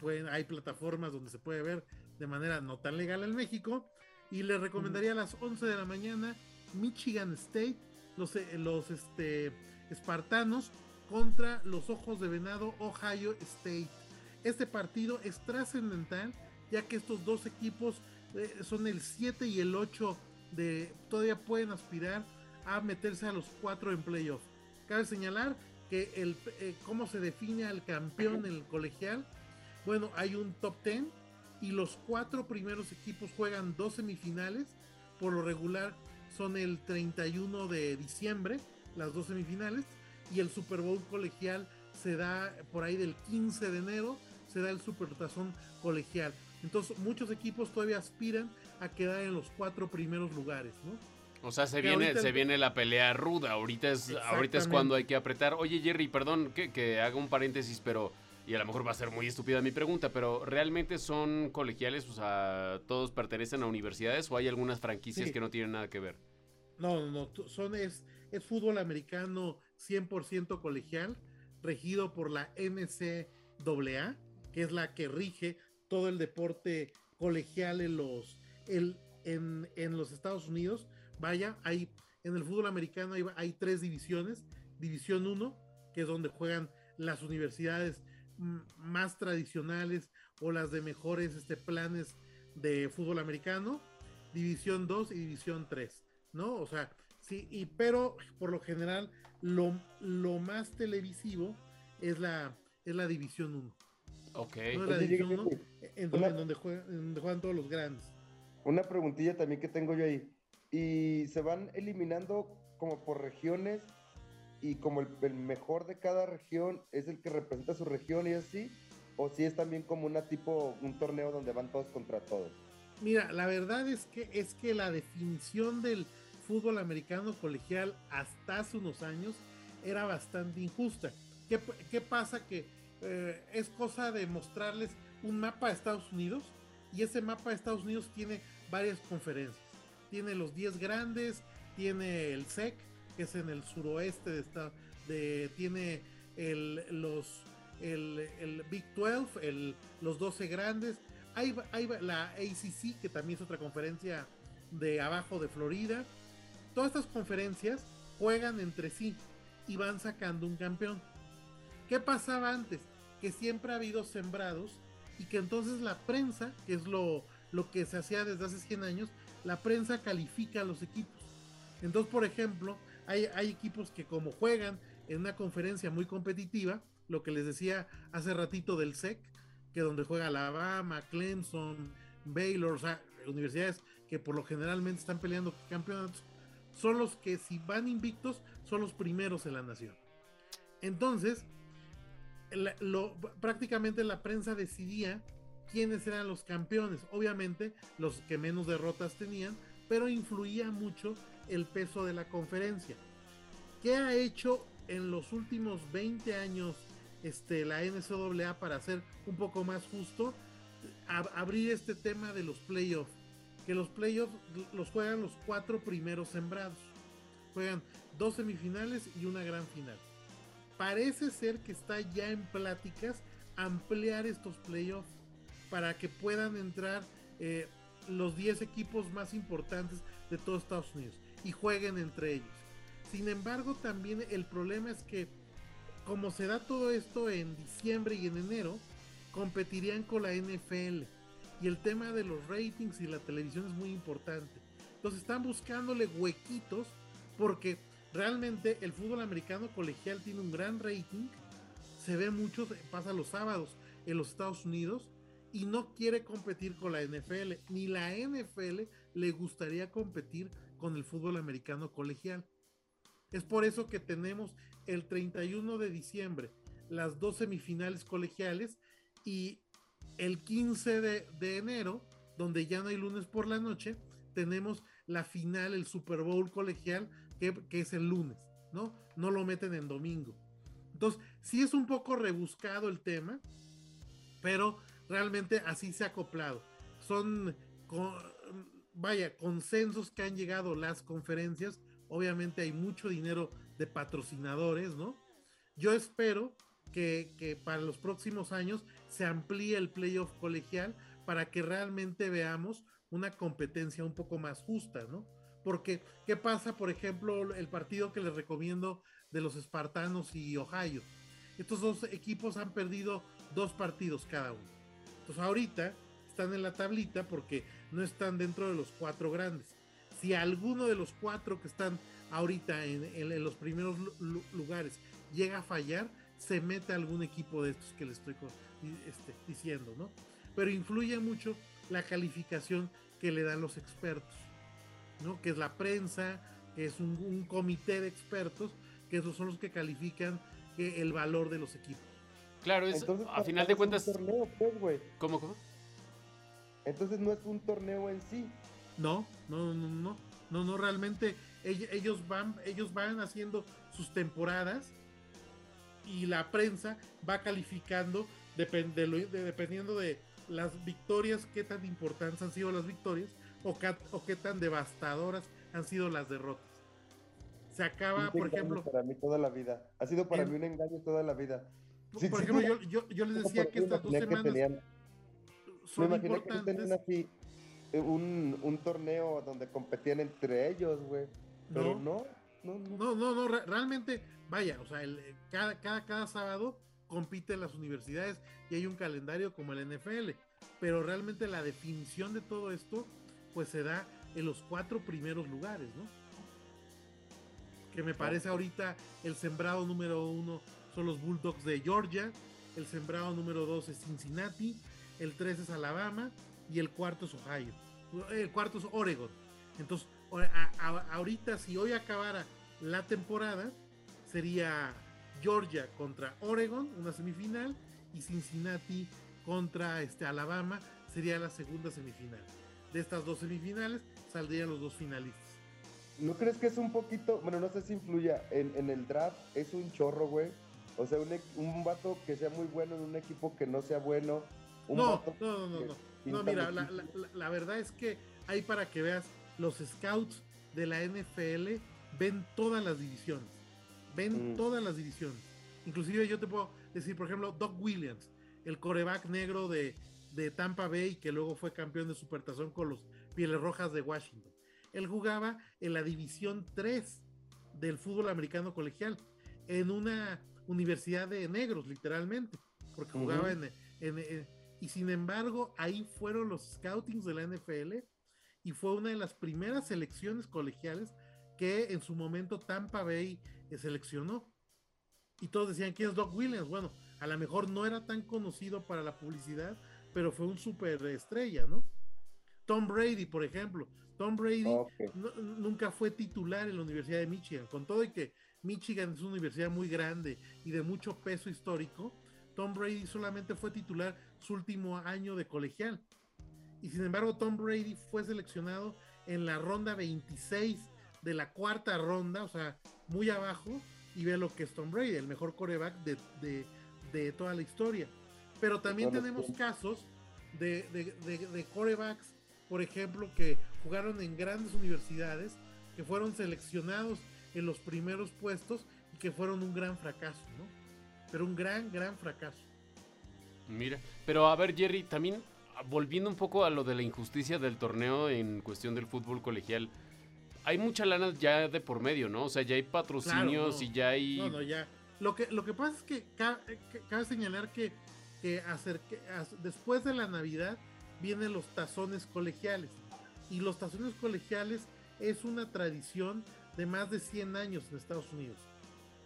pueden, hay plataformas donde se puede ver de manera no tan legal en México. Y les recomendaría a las 11 de la mañana Michigan State, los, los este, espartanos contra los Ojos de Venado Ohio State. Este partido es trascendental ya que estos dos equipos eh, son el 7 y el 8 de todavía pueden aspirar a meterse a los 4 en playoff. Cabe señalar que el eh, cómo se define al campeón en el colegial. Bueno, hay un top 10 y los cuatro primeros equipos juegan dos semifinales. Por lo regular son el 31 de diciembre, las dos semifinales y el Super Bowl colegial se da por ahí del 15 de enero, se da el Super Tazón colegial. Entonces muchos equipos todavía aspiran a quedar en los cuatro primeros lugares, ¿no? O sea, se viene, se viene la pelea ruda. Ahorita es, ahorita es cuando hay que apretar. Oye, Jerry, perdón que, que, haga un paréntesis, pero. Y a lo mejor va a ser muy estúpida mi pregunta, pero ¿realmente son colegiales? O sea, ¿todos pertenecen a universidades o hay algunas franquicias que no tienen nada que ver? No, no, no. Son, es, es fútbol americano 100% colegial, regido por la NCAA, que es la que rige todo el deporte colegial en los, en, en, los Estados Unidos. Vaya, hay en el fútbol americano hay, hay tres divisiones. División 1, que es donde juegan las universidades más tradicionales o las de mejores este, planes de fútbol americano. División 2 y División 3, ¿no? O sea, sí, y pero por lo general lo, lo más televisivo es la, es la División 1. Ok. la División 1, en, donde, juegan, todos los grandes. Una preguntilla también que tengo yo ahí. ¿Y se van eliminando como por regiones y como el, mejor de cada región es el que representa su región y así? ¿O si es también como una tipo, un torneo donde van todos contra todos? Mira, la verdad es que es que la definición del fútbol americano colegial hasta hace unos años era bastante injusta. ¿Qué, pasa? Que eh, es cosa de mostrarles un mapa de Estados Unidos y ese mapa de Estados Unidos tiene varias conferencias. Tiene los 10 grandes, tiene el SEC, que es en el suroeste de esta, de, tiene el, los, el, Big 12, el, los 12 grandes. Hay, hay la ACC, que también es otra conferencia de abajo de Florida todas estas conferencias juegan entre sí y van sacando un campeón. ¿Qué pasaba antes? Que siempre ha habido sembrados y que entonces la prensa, que es lo, lo que se hacía desde hace 100 años, la prensa califica a los equipos. Entonces, por ejemplo, hay, hay equipos que como juegan en una conferencia muy competitiva, lo que les decía hace ratito del SEC, que donde juega Alabama, Clemson, Baylor, o sea, universidades que por lo generalmente están peleando campeonatos, son los que si van invictos son los primeros en la nación. Entonces, prácticamente la prensa decidía quiénes eran los campeones. Obviamente los que menos derrotas tenían, pero influía mucho el peso de la conferencia. ¿Qué ha hecho en los últimos 20 años este, la NCAA para ser un poco más justo? abrir este tema de los playoffs. Que los playoffs los juegan los cuatro primeros sembrados. Juegan dos semifinales y una gran final. Parece ser que está ya en pláticas ampliar estos playoffs para que puedan entrar eh, los 10 equipos más importantes de todos Estados Unidos y jueguen entre ellos. Sin embargo, también el problema es que como se da todo esto en diciembre y en enero, competirían con la NFL. Y el tema de los ratings y la televisión es muy importante. Entonces están buscándole huequitos porque realmente el fútbol americano colegial tiene un gran rating. Se ve mucho, pasa los sábados en los Estados Unidos y no quiere competir con la NFL. Ni la NFL le gustaría competir con el fútbol americano colegial. Es por eso que tenemos el 31 de diciembre las dos semifinales colegiales y el 15 de, enero, donde ya no hay lunes por la noche, tenemos la final, el Super Bowl colegial, que, es el lunes, ¿no? No lo meten en domingo. Entonces, sí es un poco rebuscado el tema, pero realmente así se ha acoplado. Son, vaya, consensos que han llegado las conferencias. Obviamente hay mucho dinero de patrocinadores, ¿no? Yo espero que, para los próximos años se amplíe el playoff colegial para que realmente veamos una competencia un poco más justa, ¿no? Porque, ¿qué pasa, por ejemplo, el partido que les recomiendo de los Espartanos y Ohio? Estos dos equipos han perdido dos partidos cada uno. Entonces ahorita están en la tablita porque no están dentro de los cuatro grandes. Si alguno de los cuatro que están ahorita en, los primeros lugares llega a fallar, se mete algún equipo de estos que le estoy este, diciendo, ¿no? Pero influye mucho la calificación que le dan los expertos, ¿no? Que es la prensa, que es un, comité de expertos, que esos son los que califican eh, el valor de los equipos. Claro, es, a final de cuentas. torneo, pues, ¿Cómo, cómo? Entonces no es un torneo en sí. No, no, no, no, no, no, realmente ellos van, ellos van haciendo sus temporadas y la prensa va calificando dependiendo de las victorias, qué tan importantes han sido las victorias o, o qué tan devastadoras han sido las derrotas. Se acaba, por ejemplo. Para mí toda la vida. Ha sido para mí un engaño toda la vida por ejemplo, yo, yo, les decía que estas dos semanas son me importantes. Que tenían así eh, un, un, torneo donde competían entre ellos, güey. Pero no. No, no, no, no, realmente, vaya, o sea, el, cada, cada, cada sábado compiten las universidades y hay un calendario como el NFL, pero realmente la definición de todo esto, pues se da en los cuatro primeros lugares, ¿no? Que me parece ahorita el sembrado número uno son los Bulldogs de Georgia, el sembrado número 2 es Cincinnati, el 3 es Alabama y el cuarto es Ohio. El cuarto es Oregon. Entonces, ahorita si hoy acabara la temporada, sería Georgia contra Oregon, una semifinal, y Cincinnati contra este, Alabama, sería la segunda semifinal. De estas dos semifinales saldrían los dos finalistas. ¿No crees que es un poquito, bueno, no sé si influya en, en el draft, es un chorro, güey? O sea, un, un vato que sea muy bueno en un equipo que no sea bueno. no, no, no, no, no. mira, la, verdad es que hay para que veas, los scouts de la NFL ven todas las divisiones. Ven mm. todas las divisiones. Inclusive yo te puedo decir, por ejemplo, Doc Williams, el coreback negro de, de Tampa Bay, que luego fue campeón de Supertazón con los Pieles Rojas de Washington. Él jugaba en la división 3 del fútbol americano colegial, en una universidad de negros, literalmente, porque jugaba en, Y sin embargo, ahí fueron los scoutings de la NFL y fue una de las primeras selecciones colegiales que en su momento Tampa Bay eh, seleccionó. Y todos decían, ¿quién es Doc Williams? Bueno, a lo mejor no era tan conocido para la publicidad, pero fue un super estrella, ¿no? Tom Brady, por ejemplo. Tom Brady nunca fue titular en la Universidad de Michigan, con todo y que Michigan es una universidad muy grande y de mucho peso histórico. Tom Brady solamente fue titular su último año de colegial. Y sin embargo, Tom Brady fue seleccionado en la ronda 26 de la cuarta ronda, o sea, muy abajo. Y ve lo que es Tom Brady, el mejor coreback de, toda la historia. Pero también tenemos casos de, de, de, corebacks, por ejemplo, que jugaron en grandes universidades, que fueron seleccionados en los primeros puestos y que fueron un gran fracaso, ¿no? Pero un gran, gran fracaso. Mira, pero a ver, Jerry, también volviendo un poco a lo de la injusticia del torneo en cuestión del fútbol colegial, hay mucha lana ya de por medio, ¿no? O sea, ya hay patrocinios y ya hay... No, no, ya. Lo que, lo que pasa es que cabe, señalar que, que, hacer, que después de la Navidad vienen los tazones colegiales. Y los tazones colegiales es una tradición de más de 100 años en Estados Unidos.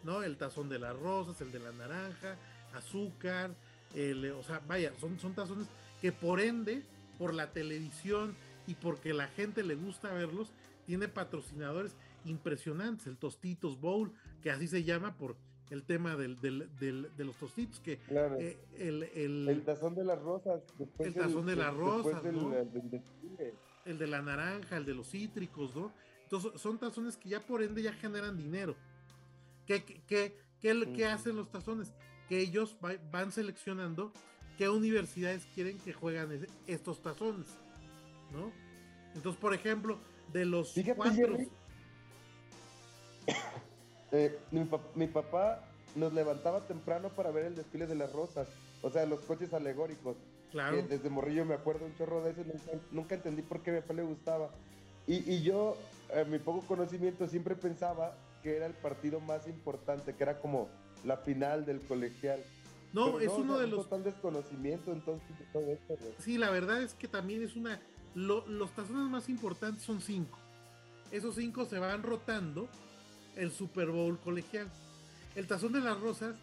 ¿No? El tazón de las rosas, el de la naranja, azúcar, el, o sea, vaya, son, son tazones que por ende, por la televisión y porque la gente le gusta verlos, tiene patrocinadores impresionantes. El Tostitos Bowl, que así se llama por el tema del, de los tostitos, que eh, el, el, tazón de las rosas. El tazón de las rosas, el de la naranja, el de los cítricos, ¿no? Entonces son tazones que ya por ende ya generan dinero. ¿Qué, qué, qué, hacen los tazones? Que ellos van seleccionando qué universidades quieren que juegan estos tazones, ¿no? Entonces, por ejemplo, de los cuatro... Eh, mi, papá nos levantaba temprano para ver el desfile de las rosas, o sea, los coches alegóricos. Claro. desde morrillo me acuerdo un chorro de eso, nunca, entendí por qué a mi papá le gustaba. Y, yo, en mi poco conocimiento, siempre pensaba que era el partido más importante, que era como la final del colegial. No, es uno de los. Total desconocimiento, entonces, todo esto. Sí, la verdad es que también es una. los tazones más importantes son cinco. Esos cinco se van rotando el Super Bowl colegial. El tazón de las rosas,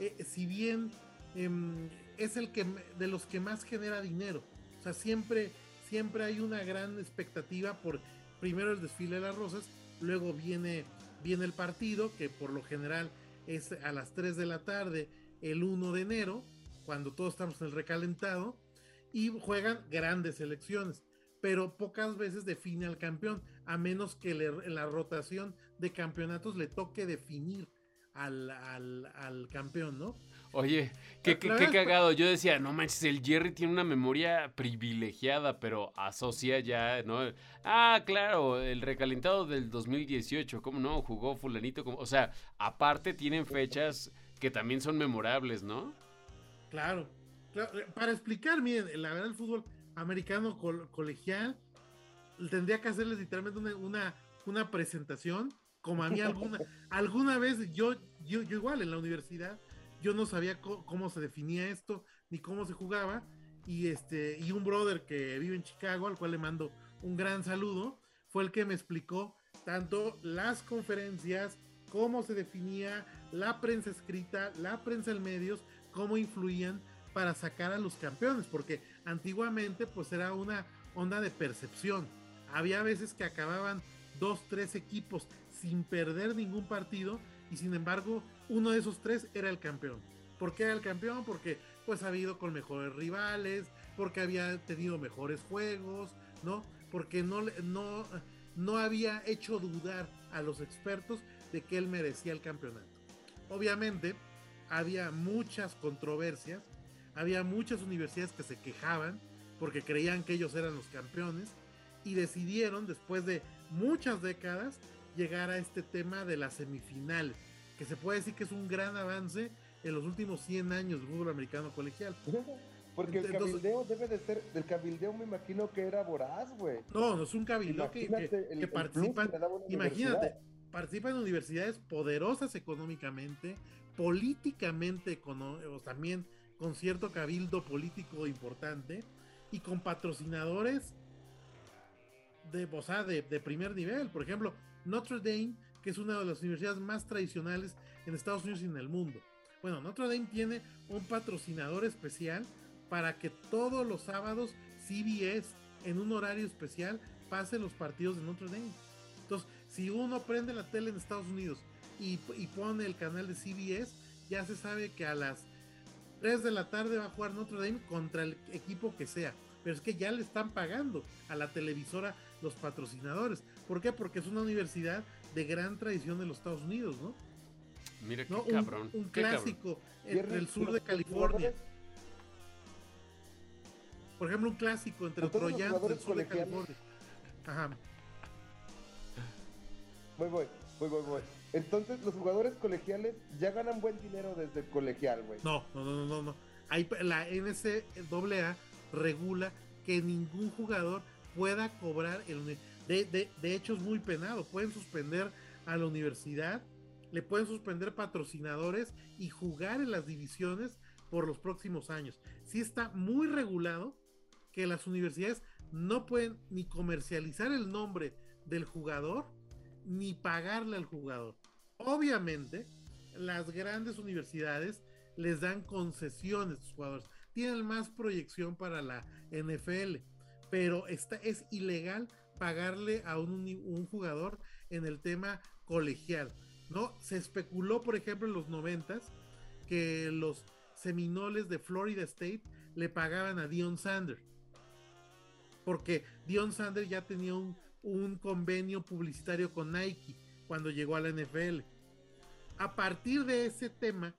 eh, si bien em, es el que de los que más genera dinero, o sea, siempre, siempre hay una gran expectativa por primero el desfile de las rosas, luego viene, viene el partido, que por lo general es a las 3 de la tarde el 1 de enero, cuando todos estamos en el recalentado, y juegan grandes elecciones, pero pocas veces define al campeón, a menos que la rotación de campeonatos le toque definir al, al, campeón, ¿no? Oye, qué, qué, cagado. Yo decía, no manches, el Jerry tiene una memoria privilegiada, pero asocia ya, ¿no? Ah, claro, el recalentado del 2018, ¿cómo no? Jugó fulanito, como, o sea, aparte tienen fechas que también son memorables, ¿no? Claro, eh, Para explicar, miren, la verdad, el fútbol americano colegial tendría que hacerles literalmente una, una, presentación. Como a mí alguna, alguna vez, yo, yo, yo igual en la universidad, yo no sabía cómo se definía esto, ni cómo se jugaba. Y este, y un brother que vive en Chicago, al cual le mando un gran saludo, fue el que me explicó tanto las conferencias, cómo se definía la prensa escrita, la prensa en medios, cómo influían para sacar a los campeones, porque antiguamente pues era una onda de percepción. Había veces que acababan dos, tres equipos sin perder ningún partido y sin embargo uno de esos tres era el campeón. ¿Por qué era el campeón? Porque pues había ido con mejores rivales, porque había tenido mejores juegos, ¿no? Porque no, no, no había hecho dudar a los expertos de que él merecía el campeonato. Obviamente, había muchas controversias, había muchas universidades que se quejaban porque creían que ellos eran los campeones y decidieron, después de muchas décadas, llegar a este tema de las semifinales, que se puede decir que es un gran avance en los últimos 100 años del fútbol americano colegial. Porque el cabildeo debe de ser, el cabildeo me imagino que era voraz, güey. No, no es un cabildeo que, que, participan, imagínate, participa en universidades poderosas económicamente, políticamente, también con cierto cabildo político importante y con patrocinadores de, o de, de, primer nivel. Por ejemplo, Notre Dame, que es una de las universidades más tradicionales en Estados Unidos y en el mundo. Bueno, Notre Dame tiene un patrocinador especial para que todos los sábados CBS en un horario especial pase los partidos de Notre Dame. Entonces, si uno prende la tele en Estados Unidos y, pone el canal de CBS, ya se sabe que a las 3 de la tarde va a jugar Notre Dame contra el equipo que sea. Pero es que ya le están pagando a la televisora los patrocinadores. ¿Por qué? Porque es una universidad de gran tradición de los Estados Unidos, ¿no? Mira qué cabrón. Un, clásico entre el sur de California. por ejemplo, un clásico entre los Troyanos del sur de California. Ajá. Voy, voy, voy, voy, voy. Entonces, los jugadores colegiales ya ganan buen dinero desde el colegial, güey. No, no, no, no, no. Ahí la NCAA regula que ningún jugador pueda cobrar el de, de, de hecho es muy penado. Pueden suspender a la universidad, le pueden suspender patrocinadores y jugar en las divisiones por los próximos años. Sí está muy regulado que las universidades no pueden ni comercializar el nombre del jugador ni pagarle al jugador. Obviamente, las grandes universidades les dan concesiones a sus jugadores. Tienen más proyección para la NFL, pero está, es ilegal pagarle a un, un jugador en el tema colegial. ¿no? Se especuló, por ejemplo, en los noventas que los seminoles de Florida State le pagaban a Dion Sanders. Porque Dion Sanders ya tenía un, un convenio publicitario con Nike cuando llegó a la NFL. A partir de ese tema,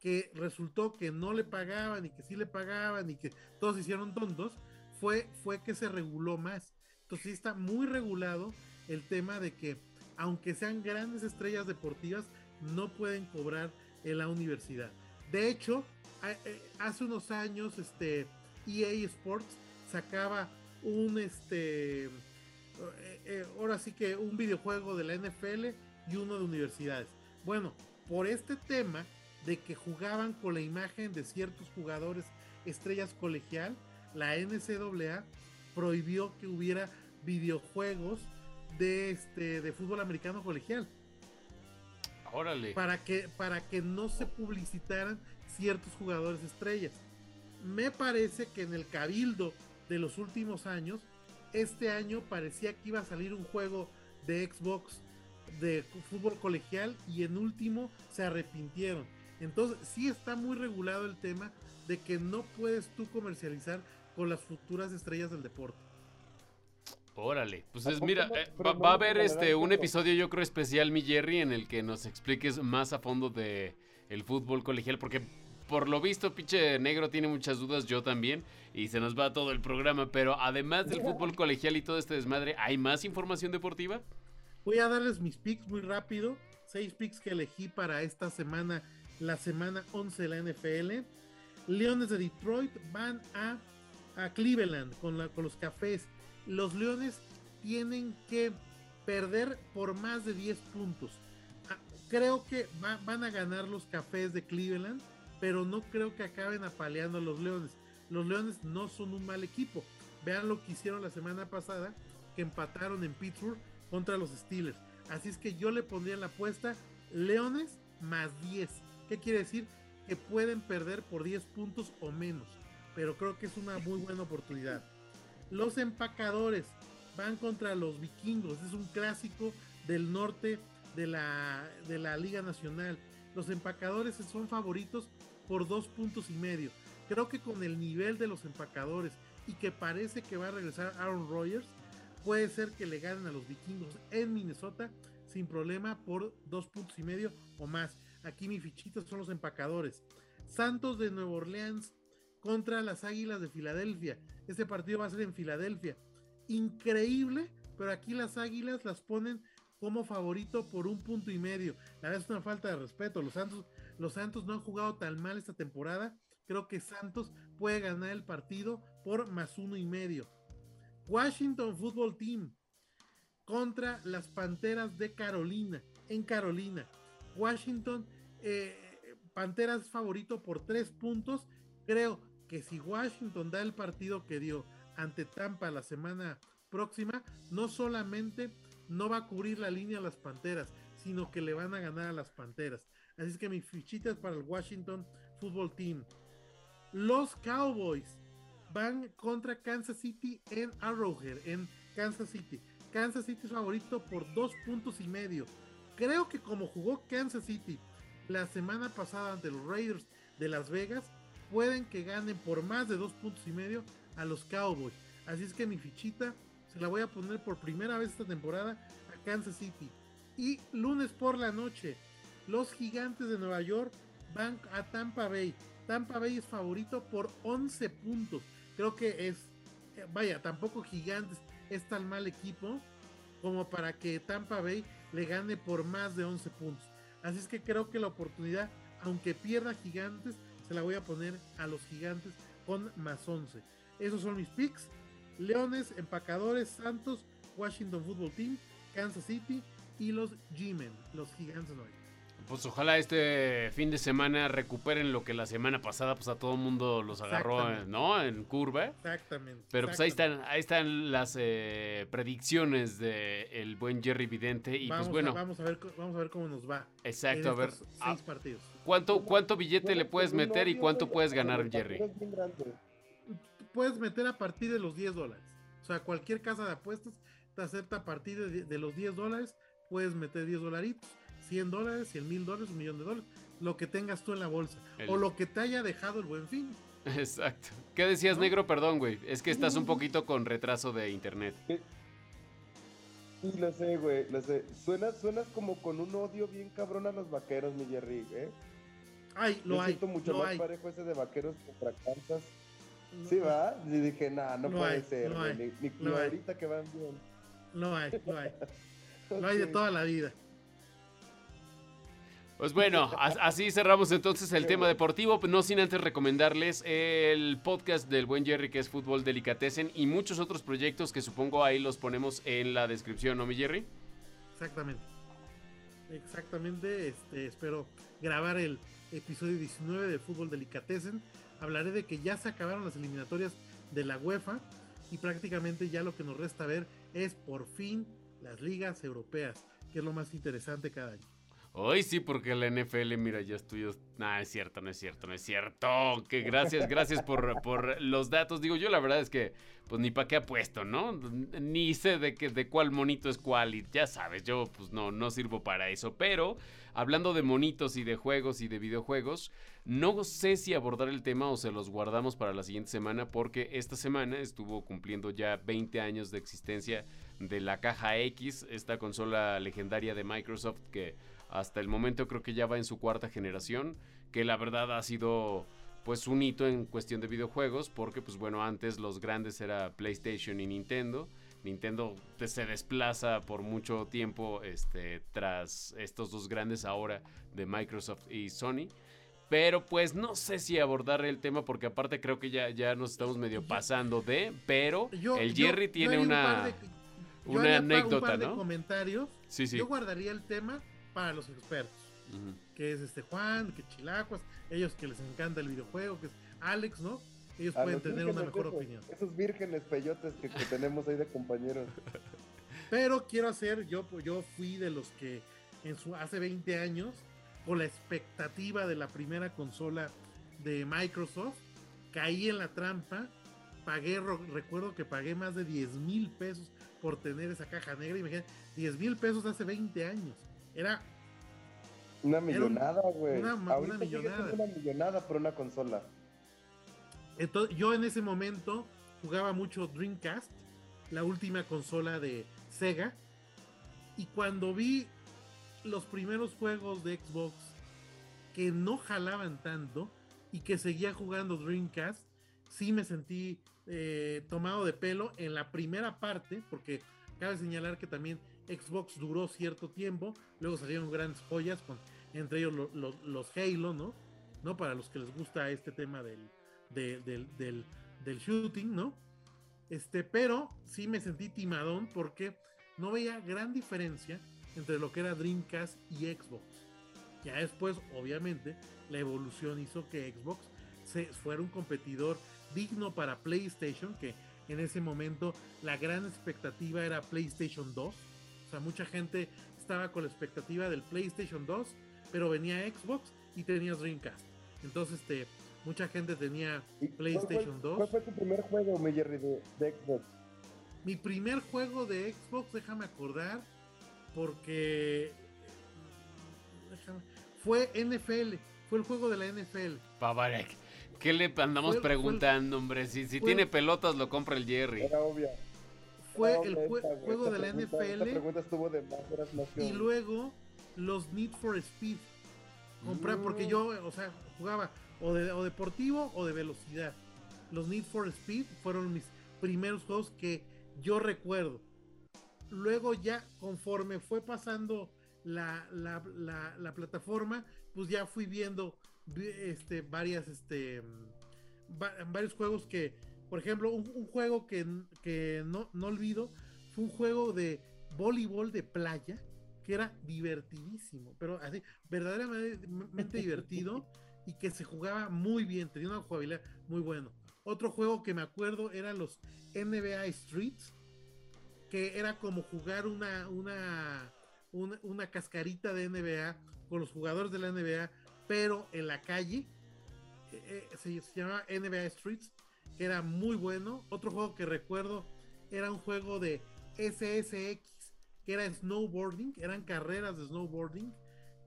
que resultó que no le pagaban y que sí le pagaban y que todos hicieron tontos, fue, fue que se reguló más. Entonces está muy regulado el tema de que aunque sean grandes estrellas deportivas, no pueden cobrar en la universidad. De hecho, eh, hace unos años, este EA Sports sacaba un este eh, eh, ahora sí que un videojuego de la NFL y uno de universidades. Bueno, por este tema de que jugaban con la imagen de ciertos jugadores estrellas colegial, la NCAA prohibió que hubiera videojuegos de este de fútbol americano colegial Órale. para que para que no se publicitaran ciertos jugadores estrellas. Me parece que en el cabildo de los últimos años, este año parecía que iba a salir un juego de Xbox de fútbol colegial y en último se arrepintieron. Entonces sí está muy regulado el tema de que no puedes tú comercializar con las futuras estrellas del deporte. Órale. Pues ¿A es, poco mira, eh, va, va a haber este un episodio, yo creo, especial, mi Jerry, en el que nos expliques más a fondo de el fútbol colegial, porque por lo visto, pinche negro tiene muchas dudas, yo también, y se nos va todo el programa, pero además del fútbol colegial y todo este desmadre, ¿hay más información deportiva? Voy a darles mis picks muy rápido. Seis picks que elegí para esta semana, la semana 11 de la NFL. Leones de Detroit van a, a Cleveland con, la- con los cafés. Los Leones tienen que perder por más de 10 puntos. Ah, creo que va- van a ganar los cafés de Cleveland, pero no creo que acaben apaleando a los Leones. Los Leones no son un mal equipo. Vean lo que hicieron la semana pasada, que empataron en Pittsburgh contra los Steelers. Así es que yo le pondría en la apuesta Leones más 10. ¿Qué quiere decir? Que pueden perder por 10 puntos o menos. Pero creo que es una muy buena oportunidad. Los empacadores van contra los vikingos. Es un clásico del norte de la, de la Liga Nacional. Los empacadores son favoritos por dos puntos y medio. Creo que con el nivel de los empacadores y que parece que va a regresar Aaron Rodgers, puede ser que le ganen a los vikingos en Minnesota sin problema por dos puntos y medio o más. Aquí mi fichita son los empacadores. Santos de Nueva Orleans contra las Águilas de Filadelfia. Este partido va a ser en Filadelfia. Increíble, pero aquí las Águilas las ponen como favorito por un punto y medio. La verdad es una falta de respeto. Los Santos, los Santos no han jugado tan mal esta temporada. Creo que Santos puede ganar el partido por más uno y medio. Washington Football Team contra las Panteras de Carolina, en Carolina. Washington, eh, Panteras favorito por tres puntos. Creo que si Washington da el partido que dio ante Tampa la semana próxima, no solamente no va a cubrir la línea a las Panteras, sino que le van a ganar a las Panteras. Así es que mi fichita es para el Washington Football Team. Los Cowboys van contra Kansas City en Arrowhead, en Kansas City. Kansas City es favorito por dos puntos y medio. Creo que como jugó Kansas City la semana pasada ante los Raiders de Las Vegas, pueden que ganen por más de dos puntos y medio a los Cowboys. Así es que mi fichita se la voy a poner por primera vez esta temporada a Kansas City. Y lunes por la noche, los gigantes de Nueva York van a Tampa Bay. Tampa Bay es favorito por 11 puntos. creo que es, eh, vaya, tampoco Gigantes es tan mal equipo como para que Tampa Bay le gane por más de 11 puntos. Así es que creo que la oportunidad, aunque pierda Gigantes, se la voy a poner a los Gigantes con más 11. Esos son mis picks. Leones, Empacadores, Santos, Washington Football Team, Kansas City y los G-Men, los Gigantes de pues ojalá este fin de semana recuperen lo que la semana pasada pues a todo el mundo los agarró, ¿no? En curva. Exactamente. Pero pues ahí están, ahí están las eh, predicciones del el buen Jerry Vidente y pues bueno. vamos a ver, vamos a ver cómo nos va. Exacto, a ver. Seis ah, partidos. ¿Cuánto, cuánto billete le puedes meter y cuánto puedes ganar, Jerry? Puedes meter a partir de los 10 dólares. O sea, cualquier casa de apuestas te acepta a partir de, de los 10 dólares, puedes meter 10 dolaritos 100 dólares, 100 mil dólares, un millón de dólares, lo que tengas tú en la bolsa o lo que te haya dejado el buen fin. Exacto. ¿Qué decías, negro? Perdón, güey. Es que estás un poquito con retraso de internet. Sí, lo sé, güey, lo sé. Suenas, suenas como con un odio bien cabrón a los vaqueros, mi Jerry, ¿eh? Ay, lo Yo hay. Siento mucho más parejo ese de vaqueros contra Kansas. sí, va. Y dije, nah, no, puede ser, no Ni, ni, ahorita que van bien. No hay, no hay. No hay de toda la vida. Pues bueno, así cerramos entonces el tema deportivo, no sin antes recomendarles el podcast del buen Jerry que es Fútbol Delicatessen y muchos otros proyectos que supongo ahí los ponemos en la descripción, ¿no, mi Jerry? Exactamente. Exactamente, este, espero grabar el episodio 19 de Fútbol Delicatessen. Hablaré de que ya se acabaron las eliminatorias de la UEFA y prácticamente ya lo que nos resta ver es por fin las ligas europeas, que es lo más interesante cada año. Hoy sí, porque la NFL, mira, ya estudios. Nah, es cierto, no es cierto, no es cierto. Que gracias, gracias por, por los datos. Digo, yo la verdad es que, pues ni para qué apuesto, ¿no? Ni sé de, qué, de cuál monito es cuál. Y ya sabes, yo pues no, no sirvo para eso. Pero, hablando de monitos y de juegos y de videojuegos, no sé si abordar el tema o se los guardamos para la siguiente semana, porque esta semana estuvo cumpliendo ya 20 años de existencia de la caja X, esta consola legendaria de Microsoft que hasta el momento creo que ya va en su cuarta generación, que la verdad ha sido pues un hito en cuestión de videojuegos, porque pues bueno, antes los grandes era PlayStation y Nintendo. Nintendo se desplaza por mucho tiempo este, tras estos dos grandes ahora de Microsoft y Sony. Pero pues no sé si abordar el tema porque aparte creo que ya, ya nos estamos medio pasando de, pero el Jerry tiene una, una anécdota, ¿no? comentarios. Sí, sí. Yo guardaría el tema para los expertos. Que es este Juan, que Chilacuas, ellos que les encanta el videojuego, que es Alex, ¿no? Ellos pueden tener una mejor opinión. Esos vírgenes peyotes que, tenemos ahí de compañeros. Pero quiero hacer, yo, yo fui de los que en su, hace 20 años, con la expectativa de la primera consola de Microsoft, caí en la trampa, pagué, recuerdo que pagué más de 10 mil pesos por tener esa caja negra, y me 10 mil pesos hace 20 años. Era. Una millonada, güey. Una, una, millonada. Una millonada por una consola. Entonces, yo en ese momento jugaba mucho Dreamcast, la última consola de Sega. Y cuando vi los primeros juegos de Xbox que no jalaban tanto y que seguía jugando Dreamcast, sí me sentí eh, tomado de pelo en la primera parte, porque cabe señalar que también Xbox duró cierto tiempo, luego salieron grandes joyas, con, entre ellos los Halo, ¿no? ¿no? Para los que les gusta este tema del, del, del, shooting, ¿no? Este, pero sí me sentí timadón porque no veía gran diferencia entre lo que era Dreamcast y Xbox. Ya después, obviamente, la evolución hizo que Xbox se, fuera un competidor digno para PlayStation, que en ese momento la gran expectativa era PlayStation 2 o sea, mucha gente estaba con la expectativa del PlayStation 2, pero venía Xbox y tenía Dreamcast. Entonces, este, mucha gente tenía PlayStation 2. ¿Cuál fue tu primer juego, mi Jerry, de, Xbox? Mi primer juego de Xbox, déjame acordar, porque fue NFL, fue el juego de la NFL. Pavarek. ¿Qué le andamos preguntando, hombre? Si, si tiene pelotas, lo compra el Jerry. Era obvio fue el juego de la NFL. y luego los Need for Speed. Comprar, porque yo, o sea, jugaba o, de, o deportivo o de velocidad. los Need for Speed fueron mis primeros juegos que yo recuerdo. Luego ya conforme fue pasando la, la, la, plataforma, pues ya fui viendo este, varias, este, varios juegos que, por ejemplo, un, juego que, que no, no olvido fue un juego de voleibol de playa que era divertidísimo, pero así, verdaderamente divertido y que se jugaba muy bien, tenía una jugabilidad muy buena. Otro juego que me acuerdo era los NBA Streets, que era como jugar una, una, una, cascarita de NBA con los jugadores de la NBA, pero en la calle. Eh, eh, se, se llamaba NBA Streets, que era muy bueno. Otro juego que recuerdo era un juego de SSX que era snowboarding, eran carreras de snowboarding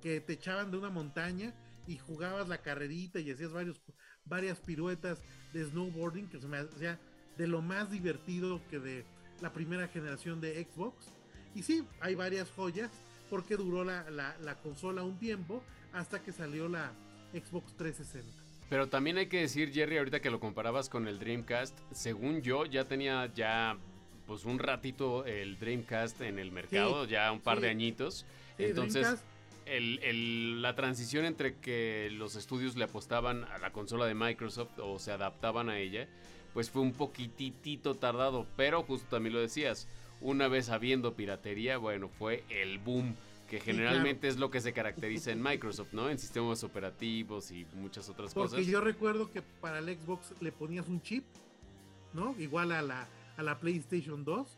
que te echaban de una montaña y jugabas la carrerita y hacías varios, varias piruetas de snowboarding que se me hacía de lo más divertido que de la primera generación de Xbox. Y sí, hay varias joyas porque duró la, la consola un tiempo hasta que salió la Xbox 360. Pero también hay que decir, Jerry, ahorita que lo comparabas con el Dreamcast, según yo ya tenía ya pues un ratito el Dreamcast en el mercado, ya un par de añitos. Entonces, el, la transición entre que los estudios le apostaban a la consola de Microsoft o se adaptaban a ella, pues fue un poquitito tardado. Pero justo también lo decías, una vez habiendo piratería, bueno, fue el boom que generalmente es lo que se caracteriza en Microsoft, ¿no? En sistemas operativos y muchas otras cosas. Porque yo recuerdo que para el Xbox le ponías un chip, ¿no? Igual a la a la PlayStation 2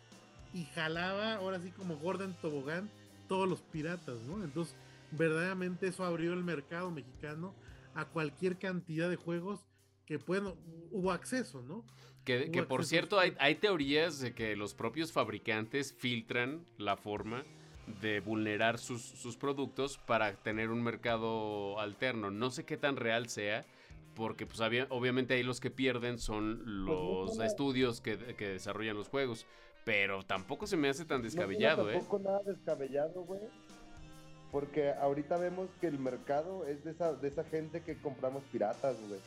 y jalaba ahora sí como Gordon Tobogán todos los piratas, ¿no? Entonces, verdaderamente eso abrió el mercado mexicano a cualquier cantidad de juegos que, bueno, hubo acceso, ¿no? Que, por cierto, hay, hay, teorías de que los propios fabricantes filtran la forma de vulnerar sus, sus productos para tener un mercado alterno. No sé qué tan real sea, porque pues obviamente ahí los que pierden son los estudios que, desarrollan los juegos. Pero tampoco se me hace tan descabellado, ¿eh? Tampoco nada descabellado, güey. Porque ahorita vemos que el mercado es de esa, de esa gente que compramos piratas, güey.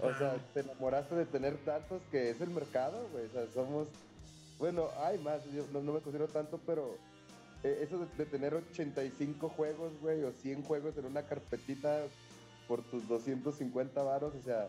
O sea, te enamoraste de tener tantos que es el mercado, güey. O sea, somos. Bueno, hay más, yo no, me considero tanto, pero eh, eso de, de, tener 85 juegos, güey, o 100 juegos en una carpetita por tus 250 varos, o sea,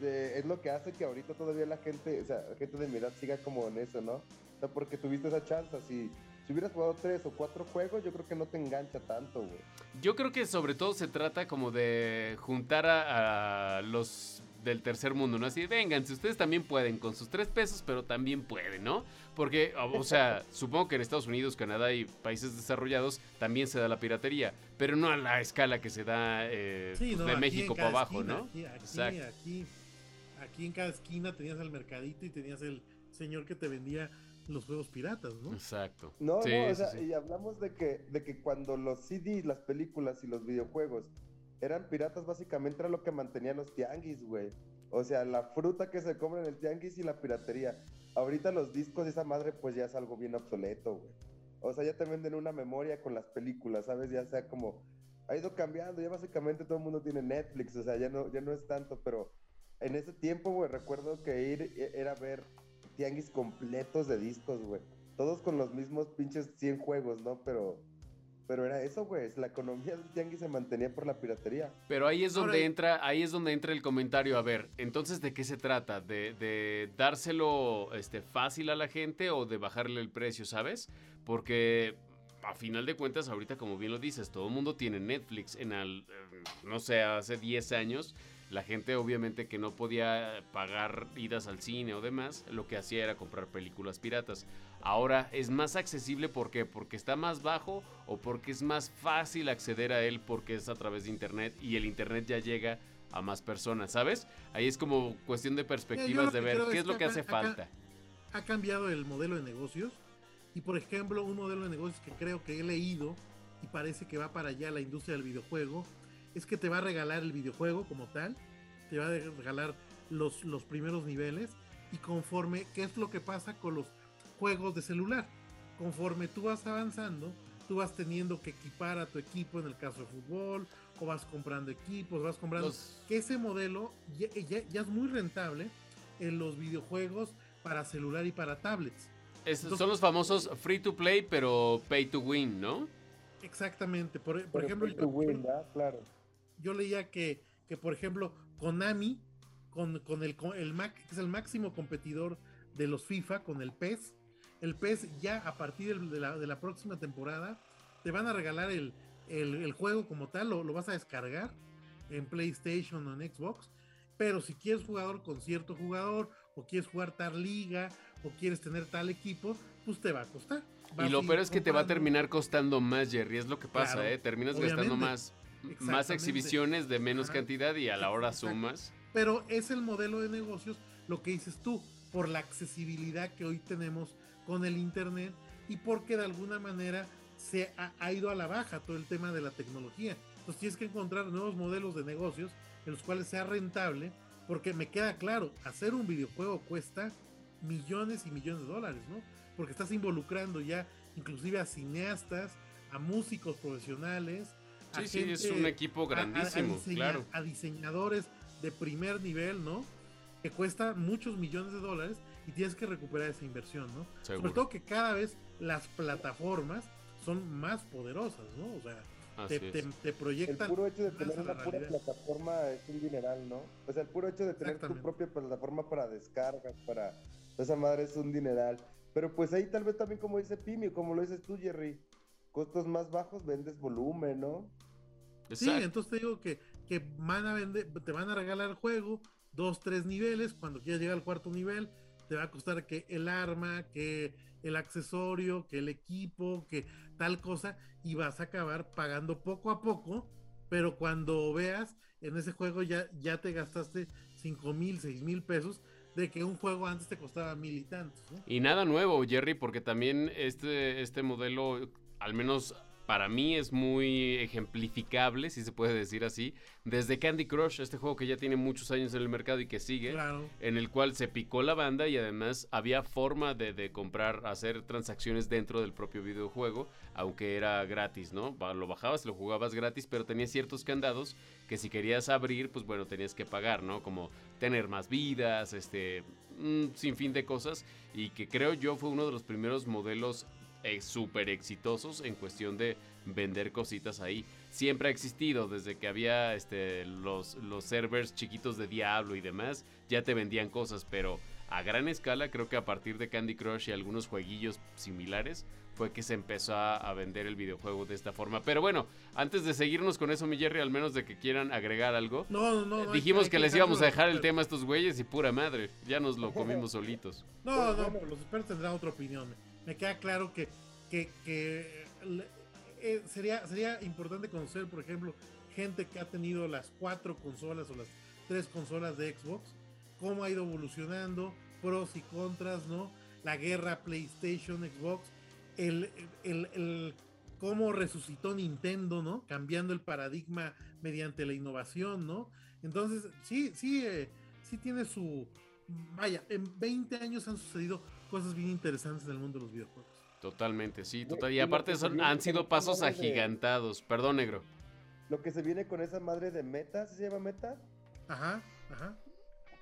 eh, es lo que hace que ahorita todavía la gente, o sea, la gente de mi edad siga como en eso, ¿no? O sea, porque tuviste esa chance, si, si hubieras jugado tres o cuatro juegos, yo creo que no te engancha tanto, güey. Yo creo que sobre todo se trata como de juntar a los del tercer mundo, ¿no? Así, vengan, si ustedes también pueden, con sus tres pesos, pero también pueden, ¿no? Porque, o sea, supongo que en Estados Unidos, Canadá y países desarrollados también se da la piratería, pero no a la escala que se da eh, pues, de México para abajo, ¿no? Aquí, aquí, aquí, en cada esquina tenías el mercadito y tenías el señor que te vendía los juegos piratas, ¿no? Exacto. No, no, o sea, y hablamos de que, de que cuando los CDs, las películas y los videojuegos eran piratas, básicamente era lo que mantenía los tianguis, güey. O sea, la fruta que se come en el tianguis y la piratería. Ahorita los discos y esa madre, pues ya es algo bien obsoleto, güey. O sea, ya te venden una memoria con las películas, ¿sabes? Ya sea como. Ha ido cambiando, ya básicamente todo el mundo tiene Netflix, o sea, ya no, ya no es tanto, pero en ese tiempo, güey, recuerdo que ir e, era ver tianguis completos de discos, güey. Todos con los mismos pinches 100 juegos, ¿no? Pero pero era eso, güey. La economía del tianguis se mantenía por la piratería. Pero ahí es donde entra, ahí es donde entra el comentario. A ver, entonces, ¿de qué se trata? ¿De, de dárselo este, fácil a la gente o de bajarle el precio, sabes? Porque a final de cuentas, ahorita, como bien lo dices, todo el mundo tiene Netflix. En el, no sé, hace 10 años la gente obviamente que no podía pagar idas al cine o demás, lo que hacía era comprar películas piratas. Ahora es más accesible ¿por qué? Porque está más bajo o porque es más fácil acceder a él porque es a través de internet y el internet ya llega a más personas, ¿sabes? Ahí es como cuestión de perspectivas de ver qué es lo que hace falta. Ha cambiado el modelo de negocios y por ejemplo un modelo de negocios que creo que he leído y parece que va para allá la industria del videojuego es que te va a regalar el videojuego como tal, te va a regalar los, los primeros niveles y conforme, ¿qué es lo que pasa con los juegos de celular? Conforme tú vas avanzando, tú vas teniendo que equipar a tu equipo en el caso de fútbol, o vas comprando equipos, vas comprando... Que ese modelo ya, es muy rentable en los videojuegos para celular y para tablets. son los famosos free to play, pero pay to win, ¿no? Exactamente. Por, ejemplo, claro. yo leía que, que, por ejemplo, Konami, con, con el, el Mac, que es el máximo competidor de los FIFA, con el PES, el PES ya a partir de la, de la próxima temporada te van a regalar el, el, juego como tal, lo, lo, vas a descargar en PlayStation o en Xbox. Pero si quieres jugador con cierto jugador, o quieres jugar tal liga, o quieres tener tal equipo, pues te va a costar. y lo peor es que te va a terminar costando más, Jerry. Es lo que pasa, ¿eh? Terminas gastando más, más exhibiciones de menos cantidad y a la hora sumas. Pero es el modelo de negocios lo que dices tú, por la accesibilidad que hoy tenemos con el Internet y porque de alguna manera se ha, ido a la baja todo el tema de la tecnología. Entonces tienes que encontrar nuevos modelos de negocios en los cuales sea rentable, porque me queda claro, hacer un videojuego cuesta millones y millones de dólares, ¿no? Porque estás involucrando ya inclusive a cineastas, a músicos profesionales. Sí, sí, es un equipo grandísimo, claro. A diseñadores de primer nivel, ¿no? Que cuesta muchos millones de dólares y tienes que recuperar esa inversión, ¿no? Sobre todo que cada vez las plataformas son más poderosas, ¿no? O sea, te, te, proyectan. El puro hecho de tener una pura plataforma es un dineral, ¿no? O sea, el puro hecho de tener tu propia plataforma para descargas, para. Esa madre es un dineral. Pero pues ahí tal vez también, como dice Pimio, como lo dices tú, Jerry, costos más bajos vendes volumen, ¿no? Sí, entonces te digo que, que van a vender, te van a regalar el juego, dos, tres niveles, cuando quieras llegar al cuarto nivel, te va a costar que el arma, que el accesorio, que el equipo, que tal cosa, y vas a acabar pagando poco a poco, pero cuando veas en ese juego ya, ya te gastaste 5 mil, 6 mil pesos, de que un juego antes te costaba mil y tantos. Y nada nuevo, Jerry, porque también este, este modelo, al menos para mí es muy ejemplificable, si se puede decir así, desde Candy Crush, este juego que ya tiene muchos años en el mercado y que sigue, en el cual se picó la banda y además había forma de, comprar, hacer transacciones dentro del propio videojuego, aunque era gratis, ¿no? Lo bajabas, lo jugabas gratis, pero tenía ciertos candados que si querías abrir, pues bueno, tenías que pagar, ¿no? Como tener más vidas, este, un sinfín de cosas, y que creo yo fue uno de los primeros modelos eh, súper exitosos en cuestión de vender cositas ahí. Siempre ha existido, desde que había este, los, los servers chiquitos de Diablo y demás, ya te vendían cosas, pero a gran escala creo que a partir de Candy Crush y algunos jueguillos similares fue que se empezó a, vender el videojuego de esta forma. Pero bueno, antes de seguirnos con eso, mi Jerry, al menos de que quieran agregar algo, no, no, no, dijimos que, les íbamos a dejar el tema a estos güeyes y pura madre, ya nos lo comimos solitos. No, no, pero los expertos tendrán otra opinión me queda claro que, que, eh, sería, sería importante conocer, por ejemplo, gente que ha tenido las cuatro consolas o las tres consolas de Xbox, cómo ha ido evolucionando, pros y contras, ¿no? La guerra PlayStation, Xbox, el, el, cómo resucitó Nintendo, ¿no? Cambiando el paradigma mediante la innovación, ¿no? Entonces, sí, sí, eh, sí tiene su... Vaya, en 20 años han sucedido cosas bien interesantes en el mundo de los videojuegos. Totalmente, sí, total. Y aparte son, han sido pasos agigantados. Perdón, negro. Lo que se viene con esa madre de meta, ¿se llama meta? Ajá, ajá.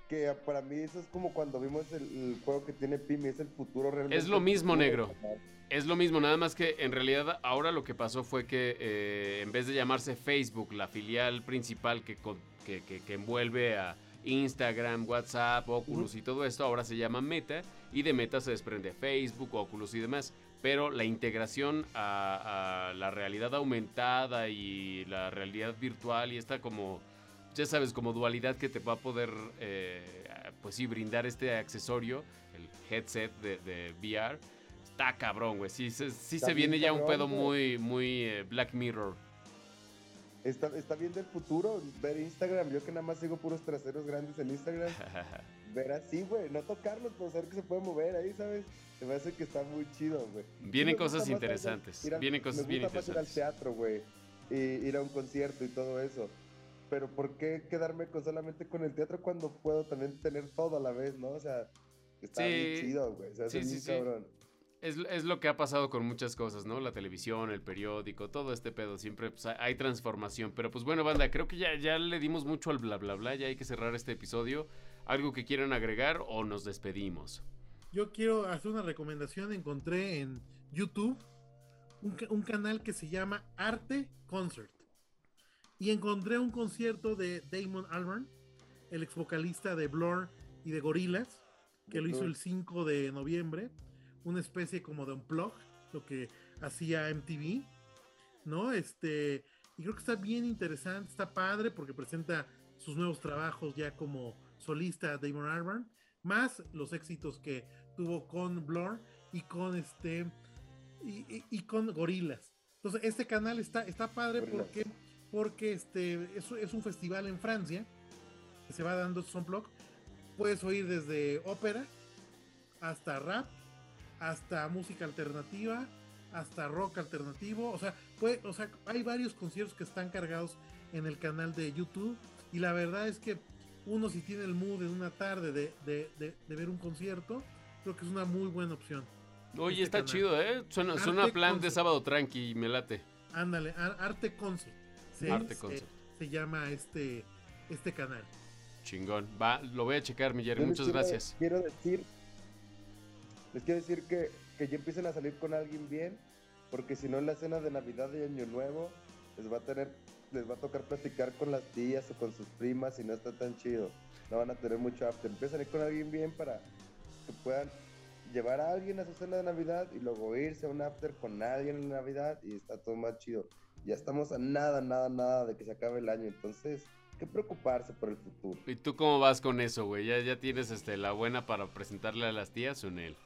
Que para mí eso es como cuando vimos el, juego que tiene Pimi, es el futuro realmente. Es lo mismo, negro. Es lo mismo, nada más que en realidad ahora lo que pasó fue que eh, en vez de llamarse Facebook, la filial principal que, que, que envuelve a Instagram, WhatsApp, Oculus y todo esto ahora se llama Meta y de Meta se desprende Facebook, Oculus y demás. Pero la integración a, la realidad aumentada y la realidad virtual y esta como, ya sabes, como dualidad que te va a poder, eh, pues sí, brindar este accesorio, el headset de, VR, está cabrón, güey. Sí, sí, se viene ya un pedo muy, muy eh, Black Mirror. Está, está viendo el futuro, ver Instagram. Yo que nada más sigo puros traseros grandes en Instagram. ver así, güey. No tocarlos, pero saber que se puede mover ahí, ¿sabes? Se me hace que está muy chido, güey. Vienen cosas interesantes. Vienen cosas bien interesantes. ir al teatro, güey. Y ir a un concierto y todo eso. Pero ¿por qué quedarme con solamente con el teatro cuando puedo también tener todo a la vez, ¿no? O sea, está bien chido, güey. O sea, sí, sí, cabrón. Es, es lo que ha pasado con muchas cosas, ¿no? La televisión, el periódico, todo este pedo. Siempre pues, hay transformación. Pero pues bueno, banda, creo que ya, ya le dimos mucho al bla bla bla. Ya hay que cerrar este episodio. ¿Algo que quieran agregar o nos despedimos? Yo quiero hacer una recomendación. Encontré en YouTube un, un canal que se llama Arte Concert. Y encontré un concierto de Damon Albarn, el ex vocalista de Blur y de Gorillaz, que lo hizo el 5 de noviembre. Una especie como de unplug, lo que hacía MTV, ¿no? Este, y creo que está bien interesante, está padre porque presenta sus nuevos trabajos ya como solista Damon Albarn, más los éxitos que tuvo con Blur y con este y, y- y con Gorilas. Entonces, este canal está, está padre porque, porque este, es, es un festival en Francia que se va dando unplug. Puedes oír desde ópera hasta rap, hasta música alternativa, hasta rock alternativo. O sea, puede, o sea, hay varios conciertos que están cargados en el canal de YouTube. Y la verdad es que uno si tiene el mood en una tarde de, de- de- de ver un concierto, creo que es una muy buena opción. Oye, Este está canal. chido, ¿eh? Suena, suena plan de sábado tranqui, me late. Ándale, Ar- Arte Concert. Se, Arte se- Concert. se llama este, este canal. Chingón. Va, lo voy a checar, mi Jerry. Muchas quiero- gracias. Quiero decir, les quiero decir que, que ya empiecen a salir con alguien bien, porque si no en la cena de Navidad y Año Nuevo les va a tener, les va a tocar platicar con las tías o con sus primas y no está tan chido. No van a tener mucho after. Empiezan a ir con alguien bien para que puedan llevar a alguien a su cena de Navidad y luego irse a un after con alguien en Navidad y está todo más chido. Ya estamos a nada, nada, nada de que se acabe el año, entonces, ¿qué preocuparse por el futuro? ¿Y tú cómo vas con eso, güey? ¿Ya, ya tienes este, la buena para presentarle a las tías o en él?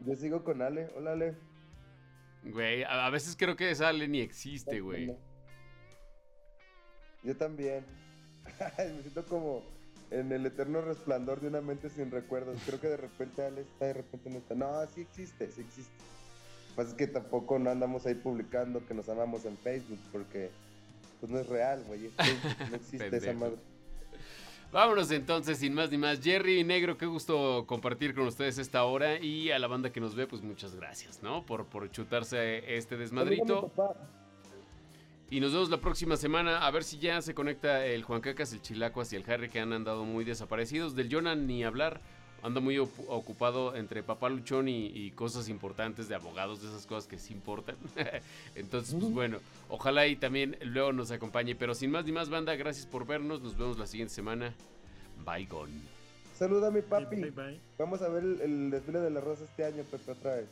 Yo sigo con Ale. Hola, Ale. Güey, a, a veces creo que esa Ale ni existe, güey. Yo también. Me siento como en el eterno resplandor de una mente sin recuerdos. Creo que de repente Ale está, de repente no está. No, sí existe, sí existe. Lo que pasa es que tampoco no andamos ahí publicando que nos amamos en Facebook porque pues no es real, güey. es Facebook, No existe esa madre. Vámonos entonces, sin más ni más. Jerry Negro, qué gusto compartir con ustedes esta hora. Y a la banda que nos ve, pues muchas gracias, ¿no? Por, por chutarse este desmadrito. Y nos vemos la próxima semana. A ver si ya se conecta el Juan Cacas, el Chilacuas y el Harry, que han andado muy desaparecidos. Del Jonan ni hablar. Anda muy ocupado entre papá luchón y, y cosas importantes de abogados, de esas cosas que sí importan. Entonces, pues bueno, ojalá y también luego nos acompañe. Pero sin más ni más, banda, gracias por vernos. Nos vemos la siguiente semana. Bye, gone. Saluda a mi Bye, papi. bye, bye. Vamos a ver el, el desfile de la rosa este año, Pepe, otra vez.